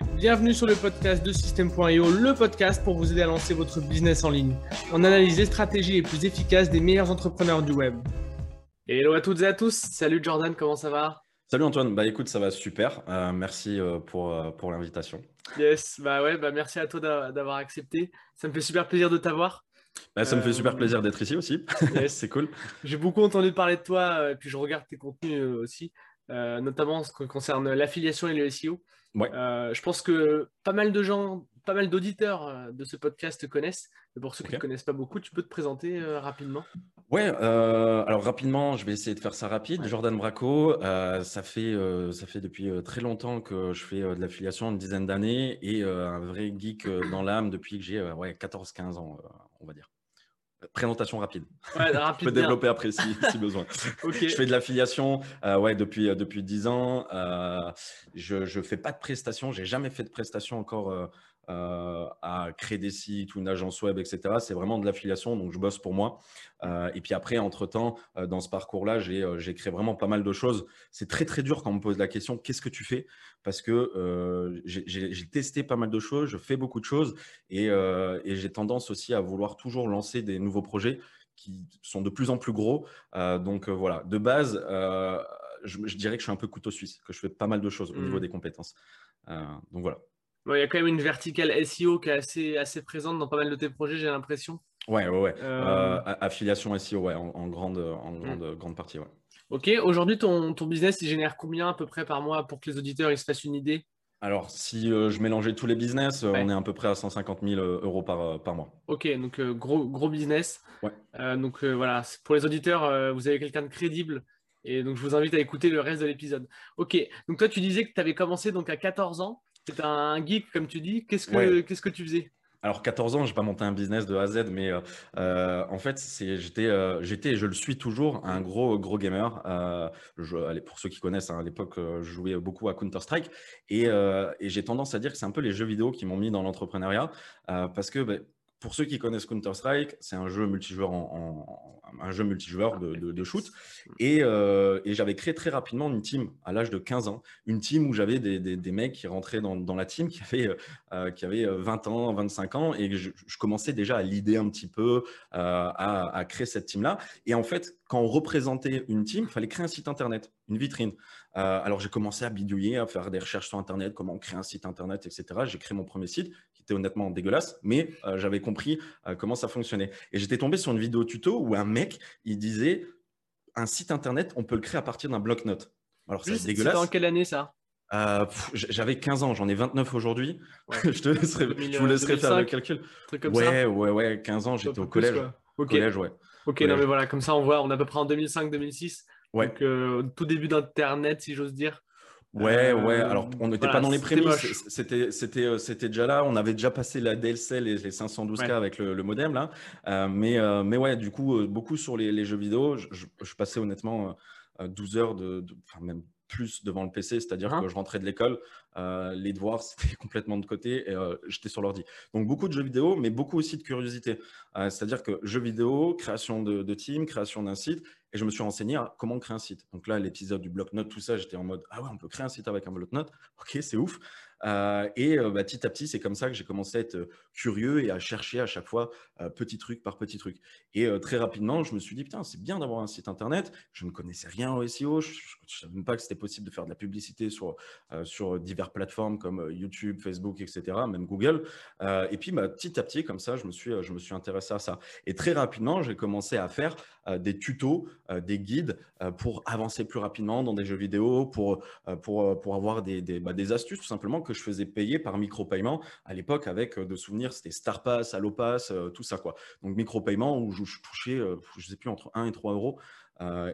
Bienvenue sur le podcast de System.io, le podcast pour vous aider à lancer votre business en ligne. On analyse les stratégies les plus efficaces des meilleurs entrepreneurs du web. Hello à toutes et à tous. Salut Jordan, comment ça va? Salut Antoine, bah écoute, ça va super. Euh, merci euh, pour, euh, pour l'invitation. Yes, bah ouais, bah merci à toi d'avoir accepté. Ça me fait super plaisir de t'avoir. Bah, ça me fait super plaisir d'être ici aussi. Yes. c'est cool. J'ai beaucoup entendu parler de toi et puis je regarde tes contenus aussi, notamment en ce qui concerne l'affiliation et le SEO. Ouais. je pense que pas mal de gens, pas mal d'auditeurs de ce podcast te connaissent. Mais pour ceux qui ne connaissent pas beaucoup, tu peux te présenter rapidement Ouais, euh, alors rapidement, je vais essayer de faire ça rapide. Jordan Braco, euh, ça fait euh, ça fait depuis très longtemps que je fais de l'affiliation, une dizaine d'années, et un vrai geek dans l'âme depuis que j'ai ouais, 14-15 ans, on va dire. Présentation rapide. Ouais, rapide je peux développer après si, si besoin. Je fais de l'affiliation ouais, depuis, depuis 10 ans. je ne fais pas de prestations. J'ai jamais fait de prestations encore euh, à créer des sites ou une agence web, etc. C'est vraiment de l'affiliation, donc je bosse pour moi. Euh, et puis après, entre-temps, euh, dans ce parcours-là, j'ai créé vraiment pas mal de choses. C'est très, très dur quand on me pose la question, qu'est-ce que tu fais? Parce que j'ai testé pas mal de choses, je fais beaucoup de choses et, j'ai tendance aussi à vouloir toujours lancer des nouveaux projets qui sont de plus en plus gros. donc voilà, de base, je, je, dirais que je suis un peu couteau suisse, que je fais pas mal de choses au niveau mmh. des compétences. donc voilà il y a quand même une verticale SEO qui est assez, assez présente dans pas mal de tes projets, j'ai l'impression. Ouais, ouais, ouais. Euh, euh, affiliation SEO, ouais, en, grande, en mm. grande, grande partie, ouais. Ok, aujourd'hui, ton, ton business, il génère combien à peu près par mois pour que les auditeurs ils se fassent une idée? Alors, si euh, je mélangeais tous les business, on est à peu près à 150 000 euros par, par mois. Ok, donc gros, gros business. Ouais. donc voilà, pour les auditeurs, vous avez quelqu'un de crédible. Et donc, je vous invite à écouter le reste de l'épisode. Ok, donc toi, tu disais que tu avais commencé donc à 14 ans. C'était un geek, comme tu dis. Qu'est-ce que, qu'est-ce que tu faisais? Alors 14 ans, je n'ai pas monté un business de A à Z, mais euh, euh, en fait, j'étais, euh, j'étais, je le suis toujours, un gros gros gamer. Je, allez, pour ceux qui connaissent, hein, à l'époque, je jouais beaucoup à Counter Strike, et, et j'ai tendance à dire que c'est un peu les jeux vidéo qui m'ont mis dans l'entrepreneuriat, parce que ben, pour ceux qui connaissent Counter-Strike, c'est un jeu multijoueur, un jeu multijoueur de, shoot. Euh, et, j'avais créé très rapidement une team à l'âge de 15 ans. Une team où j'avais des, mecs qui rentraient dans, la team qui avaient, euh, qui avaient 20 ans, 25 ans. Et je, commençais déjà à l'idée un petit peu, euh, à, à, créer cette team-là. Et en fait, quand on représentait une team, il fallait créer un site internet, une vitrine. alors j'ai commencé à bidouiller, à faire des recherches sur internet, comment créer un site internet, etc. J'ai créé mon premier site était honnêtement dégueulasse, mais euh, j'avais compris euh, comment ça fonctionnait. Et j'étais tombé sur une vidéo tuto où un mec, il disait un site internet, on peut le créer à partir d'un bloc-notes. Alors c'est dégueulasse. en quelle année ça? Euh, J'avais 15 ans, j'en ai 29 aujourd'hui. je te laisserai, je vous laisserai faire le calcul. Comme ouais, ça. ouais, ouais, 15 ans, j'étais au collège. Ok, collège, ouais. Ok, non mais voilà, comme ça on voit, on est à peu près en 2005-2006. Ouais. Donc tout début d'Internet, si j'ose dire. Ouais, ouais. Alors, on n'était pas dans les prémices. C'était, c'était, euh, c'était déjà là. On avait déjà passé la DLCL et les 512K avec le, modem là. Euh, mais, euh, mais ouais, du coup, beaucoup sur les, jeux vidéo. Je, passais honnêtement 12 heures de, enfin même plus devant le PC, c'est-à-dire hein? que je rentrais de l'école, les devoirs c'était complètement de côté et j'étais sur l'ordi. Donc beaucoup de jeux vidéo, mais beaucoup aussi de curiosité. c'est-à-dire que jeux vidéo, création de, de team, création d'un site et je me suis renseigné à comment créer un site. Donc là, l'épisode du bloc-notes, tout ça, j'étais en mode Ah ouais, on peut créer un site avec un bloc-notes? Ok, c'est ouf. Euh, et euh, bah, petit à petit, c'est comme ça que j'ai commencé à être euh, curieux et à chercher à chaque fois petit truc par petit truc. Et très rapidement, je me suis dit, putain, c'est bien d'avoir un site internet. Je ne connaissais rien au SEO. Je ne savais même pas que c'était possible de faire de la publicité sur, diverses plateformes comme YouTube, Facebook, etc., même Google. et puis, bah, petit à petit, comme ça, je me suis, je intéressé à ça. Et très rapidement, j'ai commencé à faire des tutos, des guides pour avancer plus rapidement dans des jeux vidéo, pour, avoir des, des, bah, des astuces tout simplement que je faisais payer par micro-paiement à l'époque avec euh, de souvenirs, c'était Starpass, Allopass, euh, tout ça quoi. Donc micro-paiement où je, touchais, euh, je sais plus, entre 1 et 3 euros.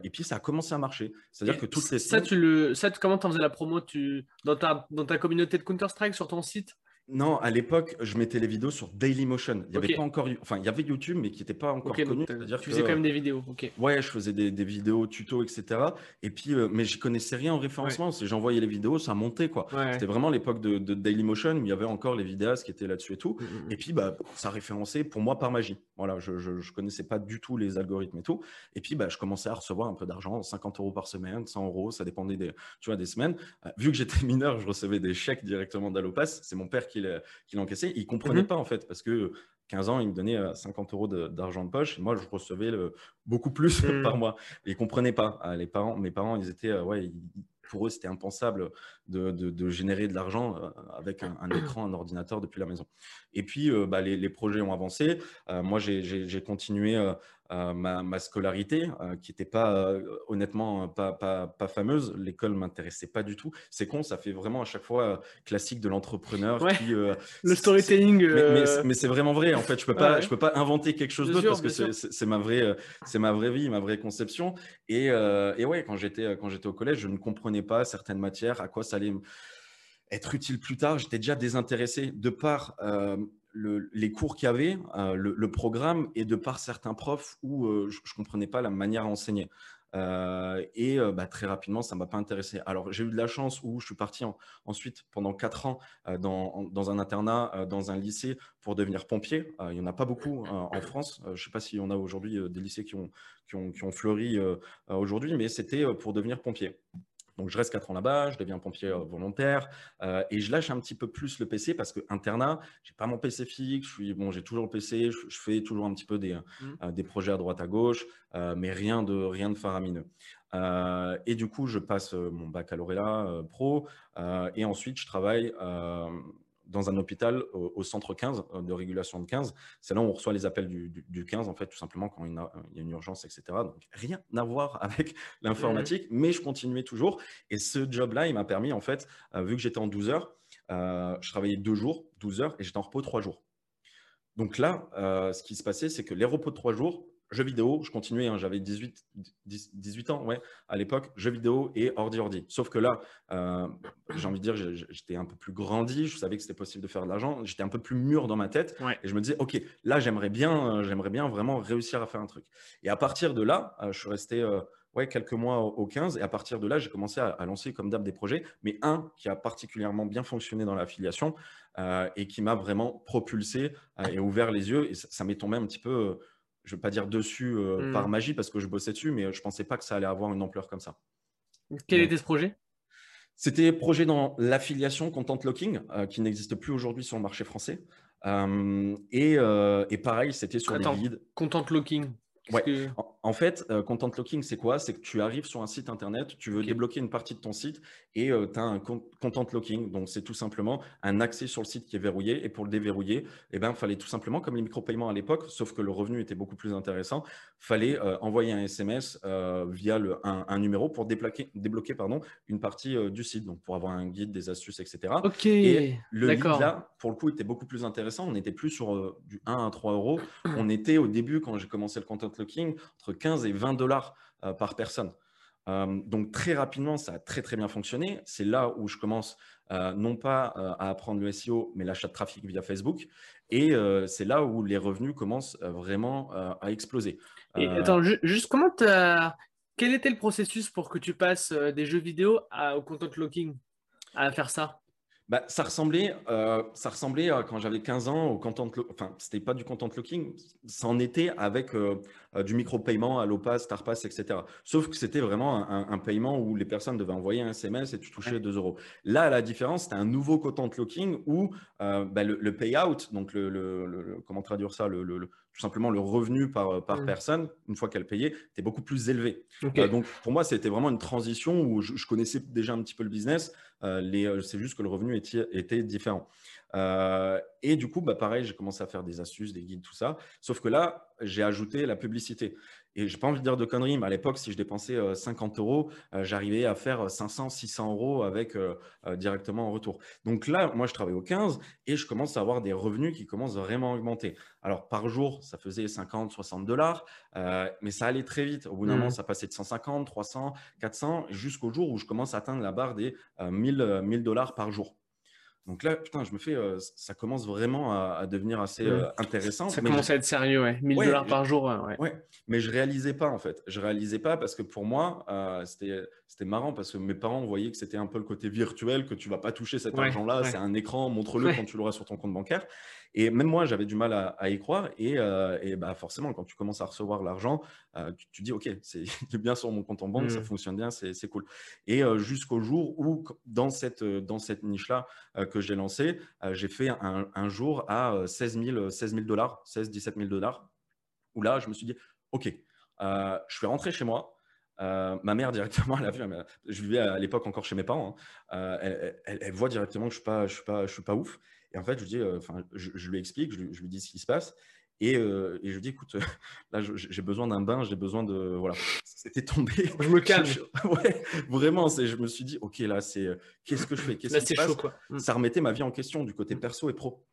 et puis ça a commencé à marcher. C'est-à-dire que toutes les ça, tu le, ça, comment tu faisais la promo? Tu, dans, ta, dans ta communauté de Counter-Strike sur ton site Non, à l'époque, je mettais les vidéos sur Dailymotion. Il y avait pas encore, enfin, il y avait YouTube, mais qui n'était pas encore connu. tu faisais quand même des vidéos, ok. Ouais, je faisais des, vidéos, tutos, etc. Et puis, euh, mais je connaissais rien en référencement. Si j'envoyais les vidéos, ça montait quoi. C'était vraiment l'époque de, Dailymotion où il y avait encore les vidéastes qui étaient là-dessus et tout. Mm, mm, mm. Et puis, bah, ça référençait pour moi par magie. Voilà, je, je, connaissais pas du tout les algorithmes et tout. Et puis, bah, je commençais à recevoir un peu d'argent, 50 euros par semaine, 100 euros, ça dépendait des, tu vois, des semaines. Euh, vu que j'étais mineur, je recevais des chèques directement d'Allopass. C'est mon père qui l'encaissait il ne comprenait mhm. pas en fait, parce que 15 ans, il me donnait 50 euh, euros d'argent de, poche. moi, je recevais beaucoup plus mhm. par mois. ils ne comprenaient pas. Ah, les parents, mes parents, ils étaient, euh, ouais, pour eux, c'était impensable de, générer de l'argent euh, avec un, écran, un ordinateur depuis la maison. Et puis, bah, les, projets ont avancé. moi, j'ai continué ma, scolarité, euh, qui n'était pas, euh, honnêtement, pas, pas, pas fameuse. L'école m'intéressait pas du tout. C'est con, ça fait vraiment à chaque fois euh, classique de l'entrepreneur. le storytelling. Mais, c'est vraiment vrai. En fait, je peux pas, je peux pas inventer quelque chose d'autre parce que c'est ma vraie, c'est ma vraie vie, ma vraie conception. Et, et ouais, quand j'étais, quand j'étais au collège, je ne comprenais pas certaines matières, à quoi ça allait être utile plus tard. J'étais déjà désintéressé de par les cours qu'il y avait, euh, le, programme, et de par certains profs où euh, je ne comprenais pas la manière à enseigner. Euh, et bah, très rapidement, ça ne m'a pas intéressé. Alors, j'ai eu de la chance où je suis parti ensuite pendant quatre ans dans, un internat, dans un lycée pour devenir pompier. il n'y en a pas beaucoup en France. je ne sais pas s'il y en a aujourd'hui des lycées qui ont, qui ont fleuri aujourd'hui, mais c'était pour devenir pompier. Donc, je reste 4 ans là-bas, je deviens pompier euh, volontaire euh, et je lâche un petit peu plus le PC parce que internat, j'ai pas mon PC fixe, je suis, bon, j'ai toujours le PC, je, fais toujours un petit peu des, mmh. euh, des projets à droite à gauche, mais rien de, rien de faramineux. et du coup, je passe mon baccalauréat pro et ensuite je travaille dans un hôpital au, centre 15 euh, de régulation de 15. C'est là où on reçoit les appels du, 15, en fait, tout simplement quand il y a, une urgence, etc. Donc, rien à voir avec l'informatique, mais je continuais toujours. Et ce job-là, il m'a permis, en fait, euh, vu que j'étais en 12 heures, euh, je travaillais deux jours, 12 heures, et j'étais en repos trois jours. Donc là, ce qui se passait, c'est que les repos de trois jours, jeux vidéo, je continuais, hein, j'avais 18, 18 ans ouais, à l'époque, jeux vidéo et ordi-ordi. Sauf que là, euh, j'ai envie de dire, j'étais un peu plus grandi, je savais que c'était possible de faire de l'argent, j'étais un peu plus mûr dans ma tête et je me disais, OK, là, j'aimerais bien, euh, j'aimerais bien vraiment réussir à faire un truc. Et à partir de là, euh, je suis resté ouais, quelques mois au, 15 et à partir de là, j'ai commencé à, lancer comme d'hab des projets, mais un qui a particulièrement bien fonctionné dans l'affiliation et qui m'a vraiment propulsé et ouvert les yeux et ça, ça m'est tombé un petit peu je ne vais pas dire dessus euh, par mmh. magie parce que je bossais dessus, mais je ne pensais pas que ça allait avoir une ampleur comme ça. Quel était ce projet? C'était projet dans l'affiliation Content Locking, euh, qui n'existe plus aujourd'hui sur le marché français. Euh, et, et, pareil, c'était sur les guides. Content Locking Ouais. En, fait, euh, content locking, c'est quoi? C'est que tu arrives sur un site internet, tu veux débloquer une partie de ton site et euh, tu as un content locking. Donc, c'est tout simplement un accès sur le site qui est verrouillé. Et pour le déverrouiller, eh ben, fallait tout simplement, comme les micro-paiements à l'époque, sauf que le revenu était beaucoup plus intéressant, fallait euh, envoyer un SMS via le, un, numéro pour débloquer, débloquer pardon, une partie du site. Donc, pour avoir un guide, des astuces, etc. Ok. Et le lead là, pour le coup, était beaucoup plus intéressant. On n'était plus sur du 1 à 3 euros. On était au début, quand j'ai commencé le content entre 15 et 20 dollars euh, par personne. Euh, donc très rapidement, ça a très très bien fonctionné. C'est là où je commence euh, non pas à apprendre le SEO, mais l'achat de trafic via Facebook. Et c'est là où les revenus commencent vraiment à exploser. Et attends, juste comment as... Quel était le processus pour que tu passes des jeux vidéo au content locking, à faire ça? Bah, ça, ressemblait, euh, ça ressemblait à quand j'avais 15 ans au content Enfin, c'était pas du content locking, ça en était avec euh, euh, du micro-paiement à l'OPAS, StarPass, etc. Sauf que c'était vraiment un, un, où les personnes devaient envoyer un SMS et tu touchais 2 euros. Là, la différence, c'était un nouveau content locking où bah, le, payout, donc le, comment traduire ça, le, tout simplement le revenu par, par mmh. personne, une fois qu'elle payait, était beaucoup plus élevé. donc, pour moi, c'était vraiment une transition où je, je, connaissais déjà un petit peu le business. Euh, c'est juste que le revenu était, différent. Euh, et du coup, bah, pareil, j'ai commencé à faire des astuces, des guides, tout ça. Sauf que là, j'ai ajouté la publicité. Et j'ai pas envie de dire de conneries, mais à l'époque, si je dépensais 50 euh, euros, euh, j'arrivais à faire 500, 600 euros avec euh, directement en retour. Donc là, moi, je travaille au 15 et je commence à avoir des revenus qui commencent vraiment à augmenter. Alors par jour, ça faisait 50, 60 dollars, mais ça allait très vite. Au bout d'un moment, mmh. ça passait de 150, 300, 400, jusqu'au jour où je commence à atteindre la barre des 1000 dollars par jour. Donc là, putain, je me fais, euh, ça commence vraiment à, devenir assez euh, intéressant. Ça commence à être sérieux, ouais. 1000 dollars par jour, ouais. ouais. Mais je réalisais pas, en fait. Je réalisais pas parce que pour moi, c'était marrant parce que mes parents voyaient que c'était un peu le côté virtuel, que tu vas pas toucher cet argent-là, c'est un écran, montre-le quand tu l'auras sur ton compte bancaire. Et même moi, j'avais du mal à, y croire. Et, euh, et, bah forcément, quand tu commences à recevoir l'argent, euh, tu, dis, OK, c'est bien sur mon compte en banque, ça mmh. fonctionne bien, c'est cool. Et euh, jusqu'au jour où, dans cette, dans cette niche-là que j'ai lancée, j'ai fait un, un, jour à 16 000 dollars, 16 17 000 dollars, où là, je me suis dit, OK, je vais rentrer chez moi. ma mère directement, elle a vu, je vivais à l'époque encore chez mes parents, hein, elle, elle, voit directement que je ne suis, pas, je suis pas ouf. Et en fait, je, dis, euh, enfin, je, lui explique, je, lui dis ce qui se passe. Et, euh, et je lui dis, écoute, là, j'ai besoin d'un bain, j'ai besoin de. Voilà, c'était tombé. Je me calme. ouais, vraiment, je me suis dit, OK, là, c'est. Euh, qu'est-ce que je fais? Qu'est-ce qui se passe? chaud, quoi. Mmh. Ça remettait ma vie en question du côté perso et pro.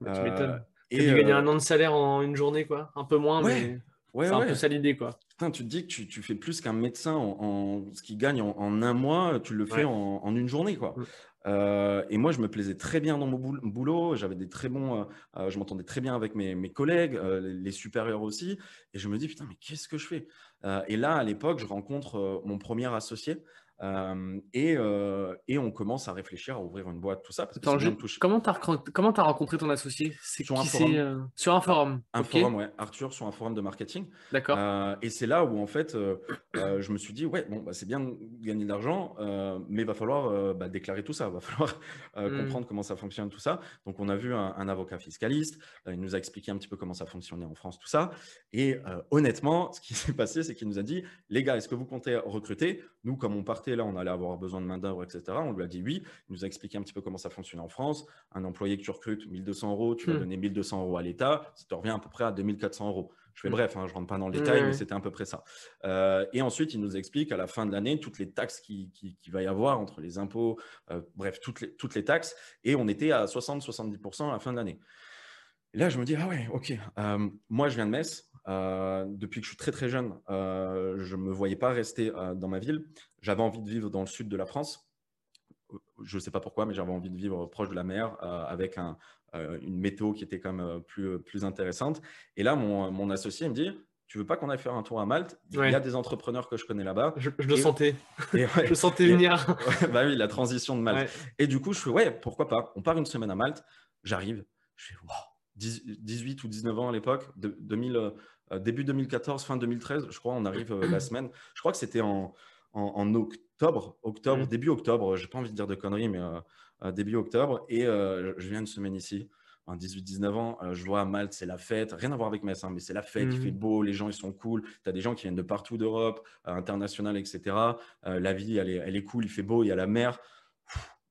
Bah, tu m'étonnes. Et tu gagner un an de salaire en une journée, quoi. Un peu moins, mais. Ouais, c'est un peu ça l'idée, quoi. Putain, tu te dis que tu, tu fais plus qu'un médecin en, ce qu'il gagne en, un mois, tu le fais en, en, une journée, quoi. Euh, et moi, je me plaisais très bien dans mon boulot. J'avais des très bons, euh, euh, je m'entendais très bien avec mes, mes collègues, les supérieurs aussi. Et je me dis, putain, mais qu'est-ce que je fais? Et là, à l'époque, je rencontre mon premier associé euh, et, euh, et, on commence à réfléchir à ouvrir une boîte, tout ça. Parce que Comment tu as, rencontré ton associé? C'est sur, un forum. Euh, sur un forum. Un forum, ouais. Arthur, sur un forum de marketing. D'accord. et c'est là où, en fait, je me suis dit, ouais, bon, bah, c'est bien de gagner de l'argent, mais il va falloir bah, déclarer tout ça. Il va falloir hmm. comprendre comment ça fonctionne, tout ça. Donc, on a vu un, un avocat fiscaliste. il nous a expliqué un petit peu comment ça fonctionnait en France, tout ça. Et honnêtement, ce qui s'est passé, c'est qu'il nous a dit, les gars, est-ce que vous comptez recruter? Nous, comme on partait là, on allait avoir besoin de main-d'œuvre, etc. On lui a dit oui. Il nous a expliqué un petit peu comment ça fonctionne en France. Un employé que tu recrutes, 1200 euros, tu vas hmm. donner 1200 euros à l'État, ça te revient à peu près à 2400 euros. Je fais hmm. bref, hein, je ne rentre pas dans le détail, mais c'était à peu près ça. Euh, et ensuite, il nous explique à la fin de l'année toutes les taxes qu'il qui, va y avoir entre les impôts, euh, bref, toutes les, toutes les taxes. Et on était à 60-70% à la fin de l'année. Et là, je me dis, ah ouais, ok, euh, moi, je viens de Metz. depuis que je suis très très jeune, je ne me voyais pas rester dans ma ville. J'avais envie de vivre dans le sud de la France. Je ne sais pas pourquoi, mais j'avais envie de vivre proche de la mer euh, avec un, euh, une météo qui était quand même euh, plus, plus intéressante. Et là, mon, mon associé me dit tu veux pas qu'on aille faire un tour à Malte? Il y a des entrepreneurs que je connais là-bas. Je, le sentais. je le sentais venir. bah oui, la transition de Malte. Et du coup, je fais ouais, pourquoi pas? On part une semaine à Malte. J'arrive. Je fais wow, 18 ou 19 ans à l'époque, de, 2000, début 2014, fin 2013, je crois, on arrive la semaine. Je crois que c'était en, en, octobre, octobre mmh. début octobre, j'ai pas envie de dire de conneries, mais euh, euh, début octobre. Et euh, je viens une semaine ici, en 18-19 ans, je vois à Malte, c'est la fête, rien à voir avec Metz, hein, mais c'est la fête, il fait mmh. beau, les gens ils sont cool, tu as des gens qui viennent de partout d'Europe, international, etc. la vie, elle est, elle est cool, il fait beau, il y a la mer.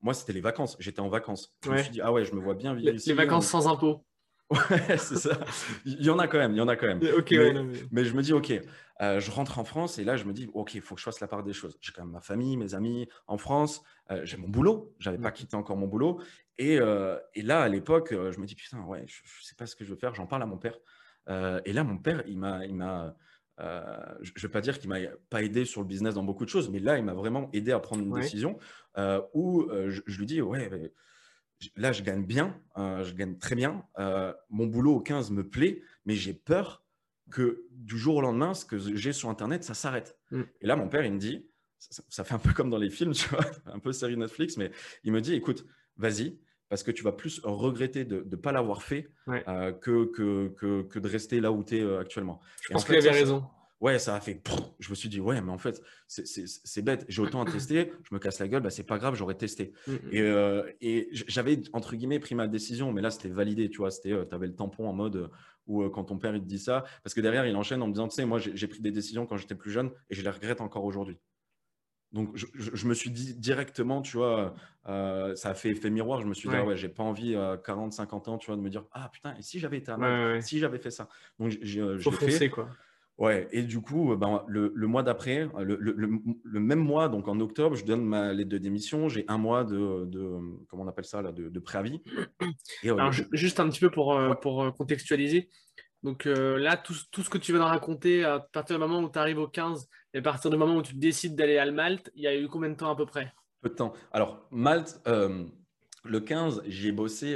moi, c'était les vacances, j'étais en vacances. Je me suis dit, ah ouais, je me vois bien vivre ici. Les vacances sans impôts. Ouais, c'est ça. Il y en a quand même, il y en a quand même. Mais, je me dis, ok, euh, je rentre en France et là, je me dis, ok, il faut que je fasse la part des choses. J'ai quand même ma famille, mes amis en France, euh, j'ai mon boulot, j'avais pas quitté encore mon boulot. Et, euh, et là, à l'époque, je me dis, putain, ouais, je, ne sais pas ce que je veux faire, j'en parle à mon père. et là, mon père, il m'a, il m'a, je ne vais pas dire qu'il m'a pas aidé sur le business dans beaucoup de choses, mais là, il m'a vraiment aidé à prendre une décision où je, je, lui dis, ouais, là, je gagne bien, euh, je gagne très bien. Euh, mon boulot au 15 me plaît, mais j'ai peur que du jour au lendemain, ce que j'ai sur Internet, ça s'arrête. Mm. Et là, mon père, il me dit, ça, fait un peu comme dans les films, tu vois, un peu série Netflix, mais il me dit, écoute, vas-y, parce que tu vas plus regretter de ne pas l'avoir fait euh, que, que, que, de rester là où tu es actuellement. Je pense qu'il avait raison ouais, ça a fait. je me suis dit, ouais, mais en fait, c'est bête. J'ai autant à tester, je me casse la gueule, bah, c'est pas grave, j'aurais testé. Mmh, mmh. Et, euh, et j'avais, entre guillemets, pris ma décision, mais là, c'était validé, tu vois. C'était, euh, tu avais le tampon en mode euh, où quand ton père il te dit ça, parce que derrière, il enchaîne en me disant, tu sais, moi, j'ai pris des décisions quand j'étais plus jeune et je les regrette encore aujourd'hui. Donc, je, me suis dit directement, tu vois, ça a fait effet miroir. Je me suis dit, ah ouais, j'ai pas envie à 40, 50 ans, tu vois, de me dire, ah putain, et si j'avais été à si j'avais fait ça. Donc, j'ai fait. quoi. Ouais, et du coup, euh, ben, le, mois d'après, euh, le, même mois, donc en octobre, je donne ma lettre de démission. J'ai un mois de, comment on appelle ça, là, de, préavis. Euh, juste un petit peu pour, pour contextualiser. Donc là, tout, ce que tu viens de raconter, à partir du moment où tu arrives au 15 et à partir du moment où tu décides d'aller à Malte, il y a eu combien de temps à peu près? Peu de temps. Alors, Malte, Le 15, j'ai bossé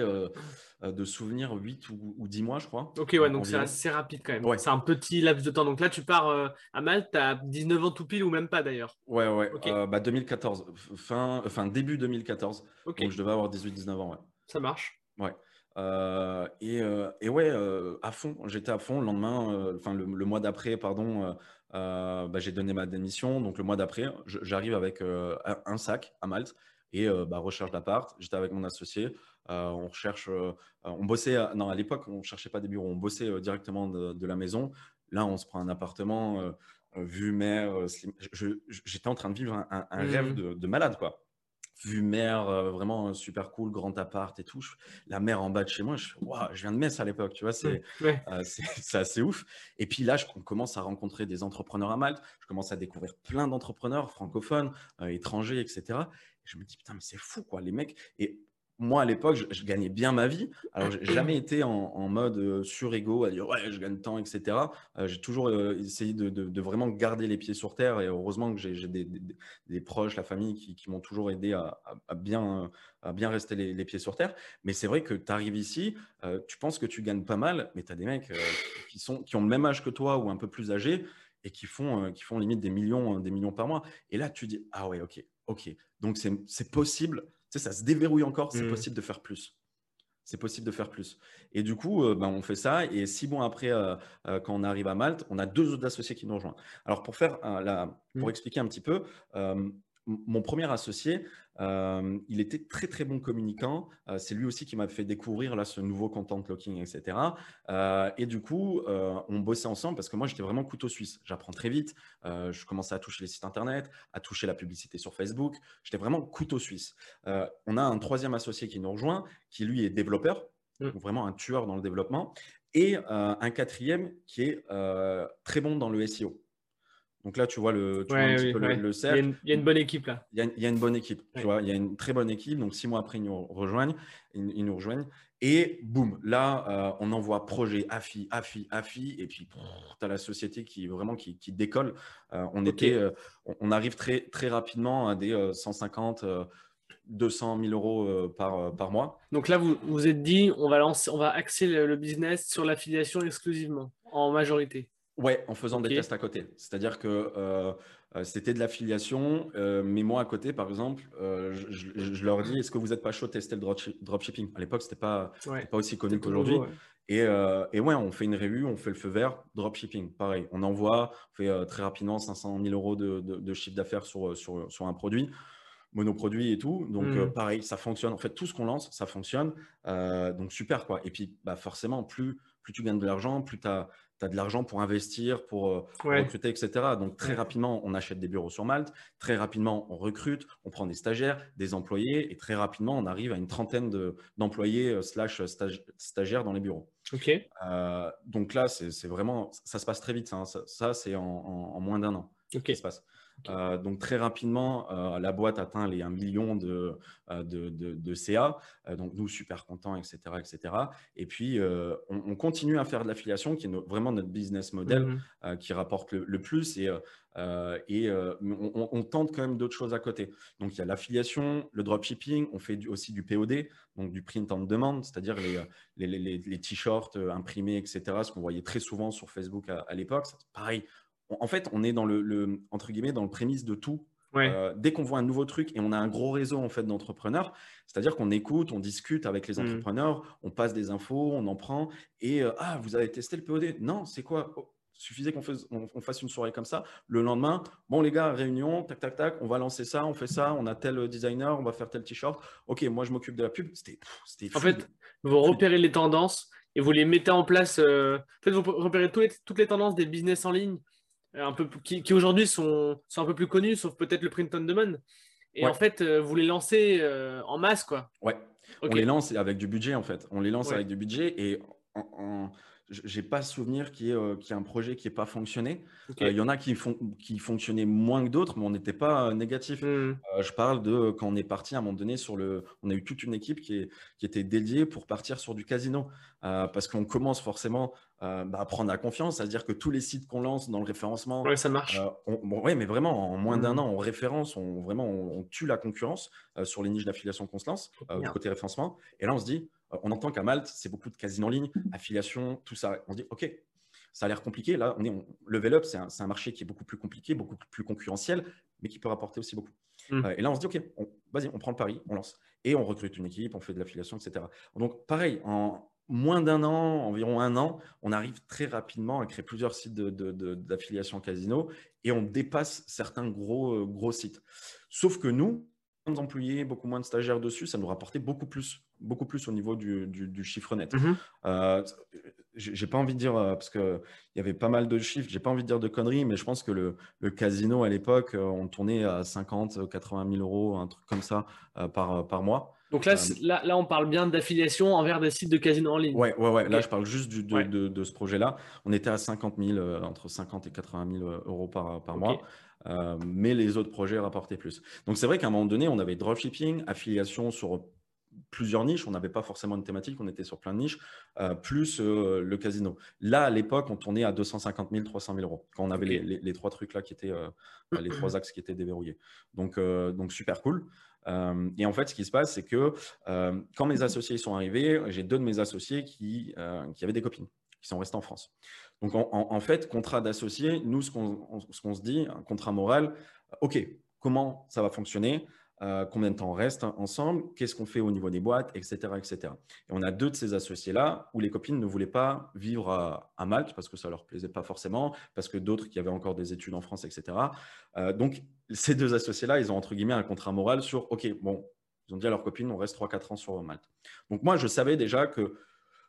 de souvenirs 8 ou, 10 mois, je crois. Ok, ouais, donc c'est assez rapide quand même. Ouais. C'est un petit laps de temps. Donc là, tu pars à Malte, tu as 19 ans tout pile ou même pas d'ailleurs? Ouais, ouais. bah 2014, fin, enfin début 2014. Donc je devais avoir 18-19 ans, ouais. Ça marche. Ouais. et, et, ouais, à fond, j'étais à fond. Le lendemain, enfin le, mois d'après, pardon, bah, j'ai donné ma démission. Donc le mois d'après, j'arrive avec un sac à Malte et bah, recherche d'appart. J'étais avec mon associé. on recherche, on bossait. non, à l'époque, on cherchait pas des bureaux. On bossait directement de, la maison. Là, on se prend un appartement, vue mer. J'étais en train de vivre un, rêve mmh. de, de, malade, quoi vue mer, vraiment super cool, grand appart et tout. la mer en bas de chez moi, je, je viens de Metz à l'époque, tu vois, c'est euh, assez ouf. Et puis là, je commence à rencontrer des entrepreneurs à Malte, je commence à découvrir plein d'entrepreneurs francophones, étrangers, etc. Je me dis, putain, mais c'est fou, quoi, les mecs. Et moi, à l'époque, je, gagnais bien ma vie. Alors, j'ai jamais été en, mode euh, sur-ego à dire ouais, je gagne tant, etc. Euh, j'ai toujours euh, essayé de, vraiment garder les pieds sur terre et heureusement que j'ai des, proches, la famille qui, m'ont toujours aidé à, bien, à bien rester les, pieds sur terre. Mais c'est vrai que tu arrives ici, tu penses que tu gagnes pas mal, mais tu as des mecs qui, sont, qui ont le même âge que toi ou un peu plus âgés et qui font, qui font limite des millions, des millions par mois. Et là, tu dis ah ouais, ok, ok. Donc, c'est possible sais, ça se déverrouille encore, c'est mmh. possible de faire plus. C'est possible de faire plus. Et du coup, euh, ben, on fait ça. Et six mois après, euh, euh, quand on arrive à Malte, on a deux autres associés qui nous rejoignent. Alors, pour, faire, la, pour mmh. expliquer un petit peu, mon premier associé, euh, il était très très bon communicant. Euh, c'est lui aussi qui m'a fait découvrir là ce nouveau content locking, etc. Euh, et du coup, on bossait ensemble parce que moi j'étais vraiment couteau suisse. J'apprends très vite. je commençais à toucher les sites internet, à toucher la publicité sur Facebook. J'étais vraiment couteau suisse. on a un troisième associé qui nous rejoint, qui lui est développeur, mmh. vraiment un tueur dans le développement, et un quatrième qui est très bon dans le SEO. Donc là, tu vois, le, tu un petit peu le, cercle. Il y, a une, bonne équipe là. Il y a, une bonne équipe. Tu vois, il y a une très bonne équipe. Donc six mois après, ils nous rejoignent. Ils, nous rejoignent. Et boum, là, euh, on envoie projet AFI, AFI, AFI. Et puis, tu as la société qui vraiment qui, décolle. Euh, on, était, euh, on, arrive très, très rapidement à des 150. 200 000 euros par, par mois. Donc là, vous vous êtes dit, on va, lancer, on va axer le business sur l'affiliation exclusivement, en majorité. Ouais, en faisant des tests à côté. C'est-à-dire que euh, euh, c'était de l'affiliation, euh, mais moi à côté, par exemple, je, leur dis est-ce que vous n'êtes pas chaud de tester le dropshipping À l'époque, ce n'était pas, pas aussi connu qu'aujourd'hui. Et, et, ouais, on fait une revue, on fait le feu vert, dropshipping, pareil. On envoie, on fait très rapidement 500 000 euros de, de, chiffre d'affaires sur, sur, sur, un produit, monoproduit et tout. Donc mmh. pareil, ça fonctionne. En fait, tout ce qu'on lance, ça fonctionne. donc super quoi. Et puis bah, forcément, plus, plus tu gagnes de l'argent, plus tu as tu as de l'argent pour investir, pour, euh, recruter, etc. Donc très rapidement, on achète des bureaux sur Malte, très rapidement, on recrute, on prend des stagiaires, des employés, et très rapidement, on arrive à une trentaine d'employés euh, slash stagiaires dans les bureaux. Ok. Euh, donc là, c'est vraiment, ça se passe très vite. Hein. Ça, c'est en, moins d'un an. Ok. se passe. Euh, donc très rapidement, euh, la boîte atteint les 1 million de, euh, de, de, CA. donc nous, super contents, etc. etc. Et puis, on, continue à faire de l'affiliation, qui est vraiment notre business model, mmh qui rapporte le, plus. Et, et on, tente quand même d'autres choses à côté. Donc il y a l'affiliation, le dropshipping, on fait aussi du POD, donc du print on demand, c'est-à-dire les, les, les, t-shirts imprimés, etc. Ce qu'on voyait très souvent sur Facebook à, à l'époque. Pareil, en fait, on est dans le, entre guillemets dans le prémisse de tout. Euh, dès qu'on voit un nouveau truc et on a un gros réseau en fait d'entrepreneurs, c'est-à-dire qu'on écoute, on discute avec les mmh. entrepreneurs, on passe des infos, on en prend et euh, ah vous avez testé le POD Non, c'est quoi? Oh, Suffisait qu'on fasse, on, fasse, une soirée comme ça. Le lendemain, bon les gars, réunion, tac tac tac, on va lancer ça, on fait ça, on a tel designer, on va faire tel t-shirt. Ok, moi je m'occube de la pub. C'était, en fait, vous repérez les tendances et vous les mettez en place. Euh, en fait, vous repérez toutes les tendances des business en ligne un peu, qui, aujourd'hui sont, sont, un peu plus connus, sauf peut-être le print on demand. Et en fait, euh, vous les lancez euh, en masse, quoi. Ouais. On les lance avec du budget, en fait. On les lance avec du budget et en, j'ai pas souvenir qu'il y, ait euh, un projet qui n'ait pas fonctionné. Il y en a qui, font, qui fonctionnaient moins que d'autres, mais on n'était pas négatif. Mmh. je parle de quand on est parti à un moment donné sur le. On a eu toute une équipe qui, est, qui était dédiée pour partir sur du casino. parce qu'on commence forcément euh, bah, prendre la confiance, c'est-à-dire que tous les sites qu'on lance dans le référencement, ouais, ça marche. Euh, oui, mais vraiment en moins d'un mmh. an, on référence, on vraiment on, tue la concurrence euh, sur les niches d'affiliation qu'on se lance du côté référencement. Et là, on se dit, on entend qu'à Malte, c'est beaucoup de casinos en ligne, affiliation, tout ça. On se dit, ok, ça a l'air compliqué. Là, on est level up, c'est un, un, marché qui est beaucoup plus compliqué, beaucoup plus concurrentiel, mais qui peut rapporter aussi beaucoup. Mmh. et là, on se dit, ok, vas-y, on prend le pari, on lance et on recrute une équipe, on fait de l'affiliation, etc. Donc, pareil, en, moins d'un an, environ un an, on arrive très rapidement à créer plusieurs sites d'affiliation casino et on dépasse certains gros, euh, gros sites. Sauf que nous, d'employés, beaucoup moins de stagiaires dessus, ça nous rapportait beaucoup plus, beaucoup plus au niveau du, chiffre net. Mmh euh, j'ai pas envie de dire, euh, parce qu'il y avait pas mal de chiffres, j'ai pas envie de dire de conneries, mais je pense que le, casino à l'époque, on tournait à 50, 80 000 euros, un truc comme ça par, par mois. Donc là, euh, là, là, on parle bien d'affiliation envers des sites de casino en ligne. Ouais, ouais, ouais. Là, je parle juste du, de, de, ce projet-là. On était à 50 000, euh, entre 50 et 80 000 euh, euros par, par mois. mais les autres projets rapportaient plus. Donc c'est vrai qu'à un moment donné, on avait dropshipping, affiliation sur plusieurs niches. On n'avait pas forcément une thématique, on était sur plein de niches, plus le casino. Là, à l'époque, on tournait à 250 000, 300 000 euros quand on avait les, les, les, trois trucs là qui étaient, les trois axes qui étaient déverrouillés. Donc, donc super cool. Euh, et en fait, ce qui se passe, c'est que euh, quand mes associés sont arrivés, j'ai deux de mes associés qui, euh, qui avaient des copines, qui sont restés en France. Donc, en, fait, contrat d'associé, nous, ce qu'on se dit, un contrat moral, OK, comment ça va fonctionner? Euh, combien de temps on reste ensemble, qu'est-ce qu'on fait au niveau des boîtes, etc. etc. Et on a deux de ces associés-là où les copines ne voulaient pas vivre à, Malte parce que ça ne leur plaisait pas forcément, parce que d'autres qui avaient encore des études en France, etc. Euh, donc, ces deux associés-là, ils ont entre guillemets un contrat moral sur, OK, bon, ils ont dit à leurs copines, on reste 3-4 ans sur Malte. Donc, moi, je savais déjà que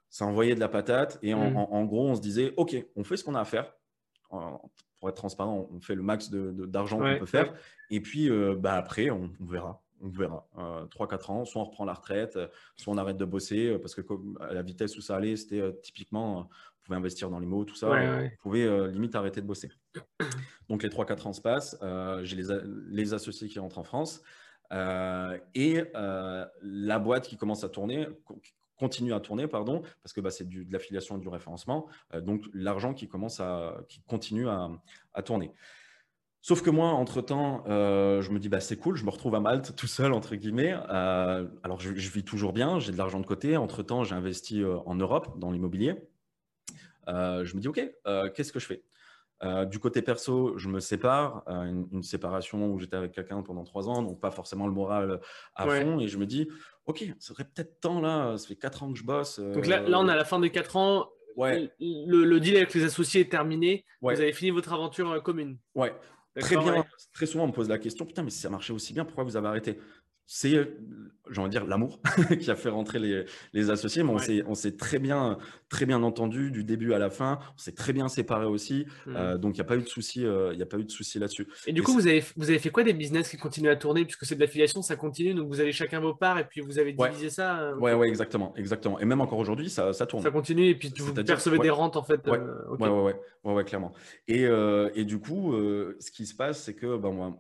ça envoyait de la patate et en, mmh. gros, on se disait, OK, on fait ce qu'on a à faire pour être transparent, on fait le max d'argent qu'on peut faire. Et puis, euh, bah, après, on, verra. On verra. 3-4 euh, ans, soit on reprend la retraite, soit on arrête de bosser, parce que à la vitesse où ça allait, c'était euh, typiquement, on pouvait investir dans les mots, tout ça, on pouvait limite arrêter de bosser. Donc les 3-4 ans se passent, j'ai les, les, associés qui rentrent en France, et la boîte qui commence à tourner, continue à tourner, pardon, parce que bah, c'est de l'affiliation et du référencement, euh, donc l'argent qui commence à, qui continue à, tourner. Sauf que moi, entre-temps, euh, je me dis, bah, c'est cool, je me retrouve à Malte tout seul, entre guillemets. Euh, alors, je, vis toujours bien, j'ai de l'argent de côté. Entre-temps, j'ai investi en Europe, dans l'immobilier. je me dis, OK, qu'est-ce que je fais? Du côté perso, je me sépare, une, séparation où j'étais avec quelqu'un pendant trois ans, donc pas forcément le moral à fond. Et je me dis, ok, ça serait peut-être temps là, ça fait 4 ans que je bosse. Donc là, là, on est à la fin des 4 ans. Ouais. Le, deal avec les associés est terminé. Vous avez fini votre aventure euh, commune. Ouais. Très bien. Très souvent, on me pose la question Putain, mais si ça marchait aussi bien, pourquoi vous avez arrêté? C'est, euh, j'ai envie de dire, l'amour qui a fait rentrer les, les associés. Mais on s'est très bien, très bien entendu du début à la fin. On s'est très bien séparés aussi. Mmh. Euh, donc, il n'y a pas eu de souci, euh, a pas eu de souci là-dessus. Et du coup, vous avez, vous avez fait quoi des business qui continuent à tourner? Puisque c'est de l'affiliation, ça continue. Donc, vous avez chacun vos parts et puis vous avez divisé ça. Ouais, ouais, exactement, exactement. Et même encore aujourd'hui, ça, ça, tourne. Ça continue et puis vous percevez des rentes en fait. Ouais, ouais, ouais, ouais, clairement. Et, et du coup, ce qui se passe, c'est que ben, moi,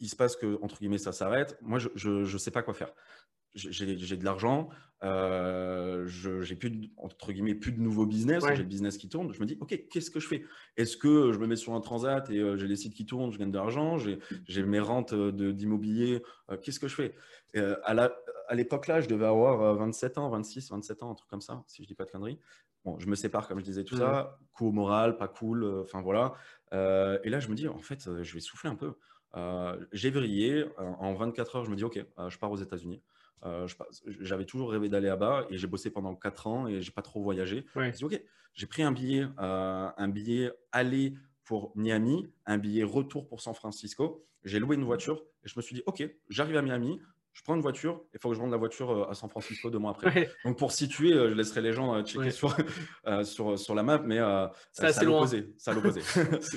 il se passe que, entre guillemets, ça s'arrête. Moi, je ne sais pas quoi faire. J'ai de l'argent, euh, j'ai plus, entre guillemets, plus de nouveaux business, j'ai le business qui tourne. Je me dis, OK, qu'est-ce que je fais? Est-ce que je me mets sur un transat et euh, j'ai les sites qui tournent, je gagne de l'argent, j'ai mes rentes euh, d'immobilier, euh, qu'est-ce que je fais? À l'époque là, je devais avoir 27 ans, 26, 27 ans, un truc comme ça, si je dis pas de conneries. Bon, je me sépare, comme je disais, tout ça, mmh. coup au moral, pas cool, enfin voilà. et là, je me dis, en fait, je vais souffler un peu. Euh, j'ai vrillé. En 24 heures, je me dis, OK, euh, je pars aux États-Unis. Euh, j'avais toujours rêvé d'aller là-bas et j'ai bossé pendant 4 ans et j'ai pas trop voyagé. Ouais. Dit, OK, j'ai pris un billet, un billet aller pour Miami, un billet retour pour San Francisco. J'ai loué une voiture et je me suis dit, OK, j'arrive à Miami, je prends une voiture, il faut que je rende la voiture euh, à San Francisco deux mois après. Donc pour situer, euh, je laisserai les gens euh, checker sur, sur, sur, la map, mais c'est assez loin. Ça l'opposé.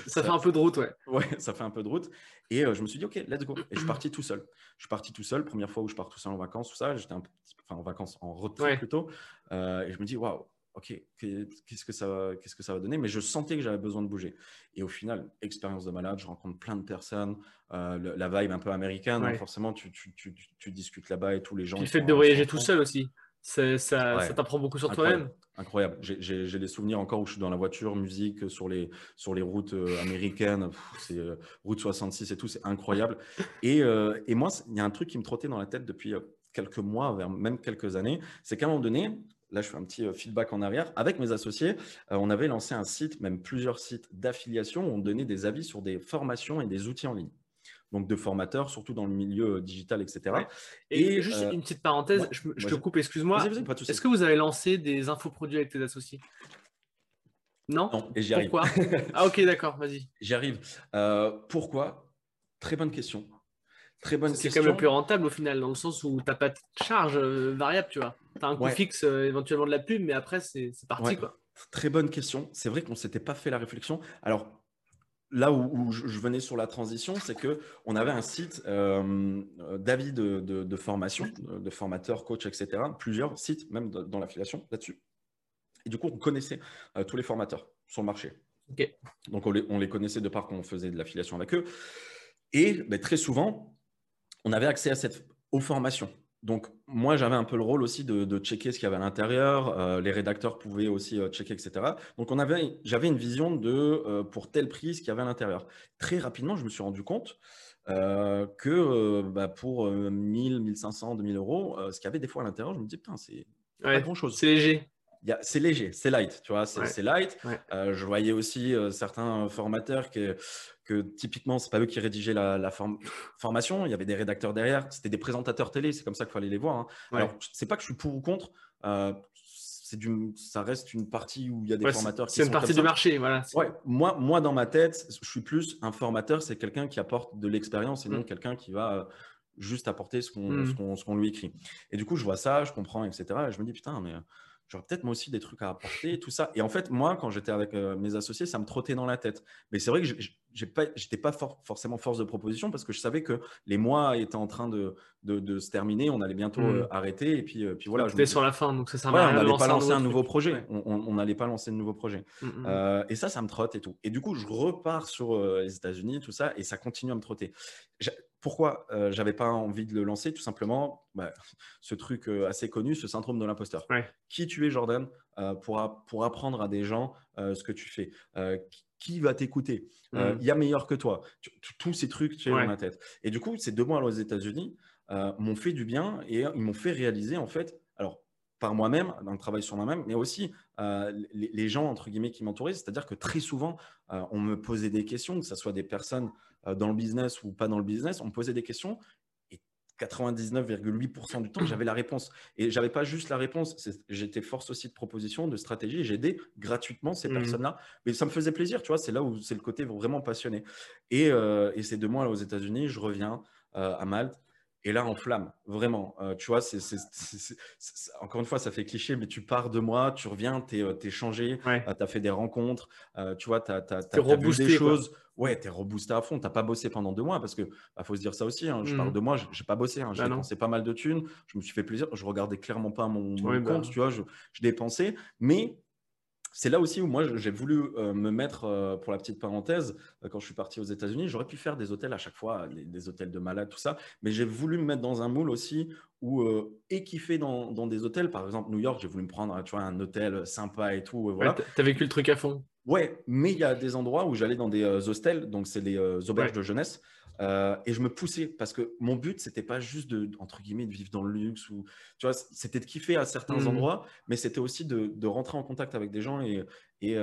ça fait un peu de route, ouais. Ouais, ça fait un peu de route. Et je me suis dit, OK, let's go. Et je suis parti tout seul. Je suis parti tout seul, première fois où je pars tout seul en vacances, tout ça. J'étais un petit, enfin en vacances, en road trip plutôt. et je me dis, waouh, ok, qu'est-ce que ça va, qu'est-ce que ça va donner Mais je sentais que j'avais besoin de bouger. Et au final, expérience de malade, je rencontre plein de personnes, euh, la vibe un peu américaine, forcément, tu, tu, tu, tu, discutes là-bas et tous les gens. le fait de voyager tout seul aussi, ça, ça, t'apprend beaucoup sur toi-même. incroyable. J'ai des souvenirs encore où je suis dans la voiture, musique sur les, sur les routes américaines, c'est route 66 et tout, c'est incroyable. Et, et moi, il y a un truc qui me trottait dans la tête depuis quelques mois, même quelques années, c'est qu'à un moment donné, là je fais un petit feedback en arrière, avec mes associés, on avait lancé un site, même plusieurs sites d'affiliation où on donnait des avis sur des formations et des outils en ligne donc de formateurs, surtout dans le milieu digital, etc. Et, juste une petite parenthèse, je, te coupe, excuse-moi. Est-ce que vous avez lancé des infoproduits avec tes associés? Non, non et j'y arrive. Pourquoi? Ah ok, d'accord, vas-y. J'y arrive. pourquoi? Très bonne question. Très bonne C'est quand même le plus rentable au final, dans le sens où tu n'as pas de charge euh, variable, tu vois. Un coût fixe euh, éventuellement de la pub, mais après, c'est parti. Quoi. Très bonne question. C'est vrai qu'on ne s'était pas fait la réflexion. Alors, là où, je, venais sur la transition, c'est que on avait un site euh, d'avis de, formation, de formateurs, coachs, etc. Plusieurs sites, même dans l'affiliation, là-dessus. Et du coup, on connaissait tous les formateurs sur le marché. Donc, on les, connaissait de par qu'on faisait de l'affiliation avec eux. Et ben, très souvent, on avait accès à cette, aux formations. Donc, moi, j'avais un peu le rôle aussi de, checker ce qu'il y avait à l'intérieur. Euh, les rédacteurs pouvaient aussi euh, checker, etc. Donc, on avait, j'avais une vision de euh, pour tel prix ce qu'il y avait à l'intérieur. Très rapidement, je me suis rendu compte que bah, pour 1000, 1500, 2000 euros, ce qu'il y avait des fois à l'intérieur, je me dis, putain, c'est pas grand chose. C'est léger. C'est léger, c'est light, tu vois, c'est light. je voyais aussi certains formateurs qui, que typiquement, c'est pas eux qui rédigeaient la, formation. Il y avait des rédacteurs derrière. C'était des présentateurs télé. C'est comme ça qu'il fallait les voir. Hein. Alors, c'est pas que je suis pour ou contre. Euh, du, ça reste une partie où il y a des formateurs qui C'est une partie du marché, voilà. Ouais, moi, moi, dans ma tête, je suis plus un formateur, c'est quelqu'un qui apporte de l'expérience et non mm. quelqu'un qui va euh, juste apporter mm. ce qu'on lui écrit. Et du coup, je vois ça, je comprends, etc. Et je me dis, putain, mais j'aurais peut-être moi aussi des trucs à apporter, tout ça. Et en fait, moi, quand j'étais avec euh, mes associés, ça me trottait dans la tête. Mais c'est vrai que je n'étais pas, forcément force de proposition parce que je savais que les mois étaient en train de, de, se terminer, on allait bientôt mmh. euh, arrêter. Et puis, euh, puis voilà. C'était sur la fin, donc ça sert à rien. On n'allait pas lancer un nouveau projet. On n'allait pas lancer de nouveau projet. Mmh, mmh, et ça, ça me trotte et tout. Et du coup, je repars sur les États-Unis, tout ça, et ça continue à me trotter. Pourquoi euh, j'avais pas envie de le lancer? Tout simplement, bah, ce truc euh, assez connu, ce syndrome de l'imposteur. Qui tu es, Jordan, euh, pour, pour, apprendre à des gens euh, ce que tu fais? Qui va t'écouter mmh. Il y a meilleur que toi. Tous ces trucs, tu dans ma tête. Et du coup, ces deux mois aux États-Unis m'ont fait du bien et ils m'ont fait réaliser, en fait, alors par moi-même, dans le travail sur moi-même, mais aussi les, les, gens, entre guillemets, qui m'entouraient. C'est-à-dire que très souvent, on me posait des questions, que ce soit des personnes euh, dans le business ou pas dans le business, on me posait des questions 99,8% du temps, j'avais la réponse. Et j'avais pas juste la réponse, j'étais force aussi de proposition, de stratégie et j'aidais gratuitement ces mmh. personnes-là. Mais ça me faisait plaisir, tu vois, c'est là où c'est le côté vraiment passionné. Et, euh, et ces deux mois là aux États-Unis, je reviens euh, à Malte. Et là, en flamme, vraiment. tu vois, c'est, encore une fois, ça fait cliché, mais tu pars de moi, tu reviens, tu es, changé, tu as fait des rencontres, tu vois, tu as, vu des choses ouais, tu es reboosté à fond. Tu n'as pas bossé pendant deux mois parce que bah, faut se dire ça aussi. Hein. Je parle mmh. de moi, je n'ai pas bossé. Hein. J'ai bah dépensé pas mal de thunes. Je me suis fait plaisir. Je regardais clairement pas mon, bah compte, tu vois. Je, je dépensais. Mais c'est là aussi où moi j'ai voulu euh, me mettre, euh, pour la petite parenthèse, euh, quand je suis parti aux États-Unis, j'aurais pu faire des hôtels à chaque fois, des, hôtels de malades, tout ça, mais j'ai voulu me mettre dans un moule aussi où équipé dans, dans, des hôtels, par exemple New York, j'ai voulu me prendre tu vois, un hôtel sympa et tout. Voilà. tu as vécu le truc à fond. Ouais, mais il y a des endroits où j'allais dans des hostels, donc c'est des auberges de jeunesse, euh, et je me poussais parce que mon but c'était pas juste de entre guillemets de vivre dans le luxe ou tu vois, c'était de kiffer à certains mmh endroits, mais c'était aussi de, de, rentrer en contact avec des gens et, et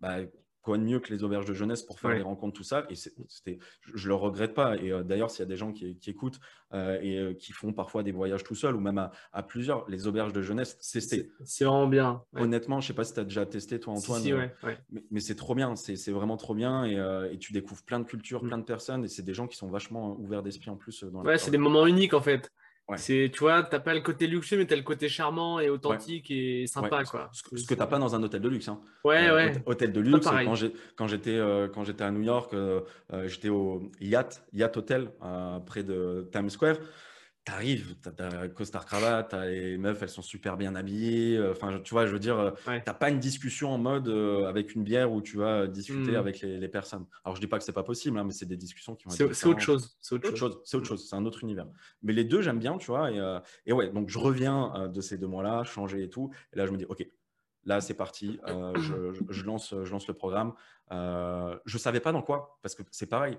bah, quoi de mieux que les auberges de jeunesse pour faire des rencontres, tout ça. Et c'était, je, le regrette pas. Et euh, d'ailleurs, s'il y a des gens qui, écoutent euh, et euh, qui font parfois des voyages tout seuls ou même à, plusieurs, les auberges de jeunesse, c'est C'est vraiment bien. Honnêtement, je sais pas si tu as déjà testé toi, Antoine. mais, c'est trop bien. C'est vraiment trop bien et, tu découvres plein de cultures, mm. plein de personnes et c'est des gens qui sont vachement ouverts d'esprit en plus. Dans ouais, c'est des moments uniques en fait. C'est, tu vois, t'as pas le côté luxueux, mais tu as le côté charmant et authentique et sympa, quoi. Ce, que, tu n'as pas dans un hôtel de luxe. Hein. Ouais, euh, ouais. Hôtel de luxe. Quand j'étais, euh, quand j'étais à New York, euh, j'étais au Yacht, Yacht Hotel, près de Times Square t'arrives, t'as as costard cravate, les meufs, elles sont super bien habillées. Euh, enfin, tu vois, je veux dire, euh, t'as pas une discussion en mode euh, avec une bière où tu vas discuter mmh. avec les, personnes. Alors, je dis pas que c'est pas possible, hein, mais c'est des discussions qui vont être. C'est autre chose. C'est autre, chose. C'est autre chose. C'est un autre univers. Mais les deux, j'aime bien, tu vois. Et, et, ouais, donc je reviens de ces deux mois-là, changer et tout. Et là, je me dis, ok, là, c'est parti. je, lance, je lance le programme. je ne savais pas dans quoi, parce que c'est pareil.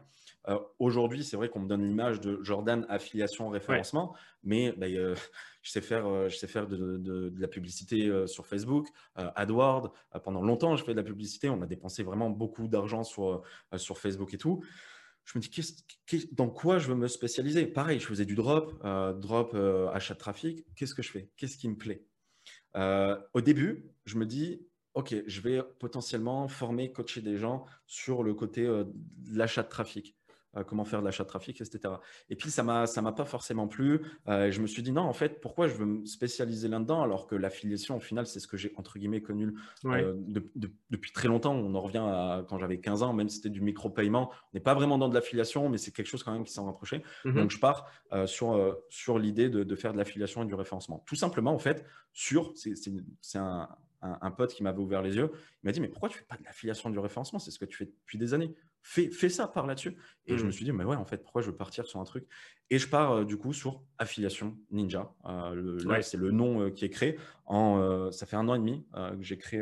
Aujourd'hui, c'est vrai qu'on me donne l'image de Jordan affiliation référencement, mais bah, je sais faire, je sais faire de, la publicité sur Facebook, AdWords. pendant longtemps, je fais de la publicité. On a dépensé vraiment beaucoup d'argent sur, sur Facebook et tout je me dis, dans quoi je veux me spécialiser? Pareil, je faisais du drop, euh, drop, euh, achat de trafic. Qu'est-ce que je fais? Qu'est-ce qui me plaît? Euh, Au début, je me dis, OK, je vais potentiellement former, coacher des gens sur le côté de l'achat de trafic. Euh, comment faire de l'achat de trafic, etc. Et puis, ça m'a, ça m'a pas forcément plu. Euh, je me suis dit, non, en fait, pourquoi je veux me spécialiser là-dedans alors que l'affiliation, au final, c'est ce que j'ai, entre guillemets, connu euh, depuis très longtemps. On en revient à quand j'avais 15 ans, même si c'était du micro-paiement. On n'est pas vraiment dans de l'affiliation, mais c'est quelque chose quand même qui s'en rapprochait. Mmh Donc, je pars sur, sur l'idée de, de, faire de l'affiliation et du référencement. Tout simplement, en fait, sur, c'est, c'est un, un, pote qui m'avait ouvert les yeux. Il m'a dit, mais pourquoi tu fais pas de l'affiliation du référencement? C'est ce que tu fais depuis des années. Fais, fais ça par là-dessus. Et je me mmh. suis dit, mais ouais, en fait, pourquoi je veux partir sur un truc? Et je pars euh, du coup sur affiliation ninja. Euh, là, c'est le nom euh, qui est créé. En, ça fait un an et demi que j'ai créé,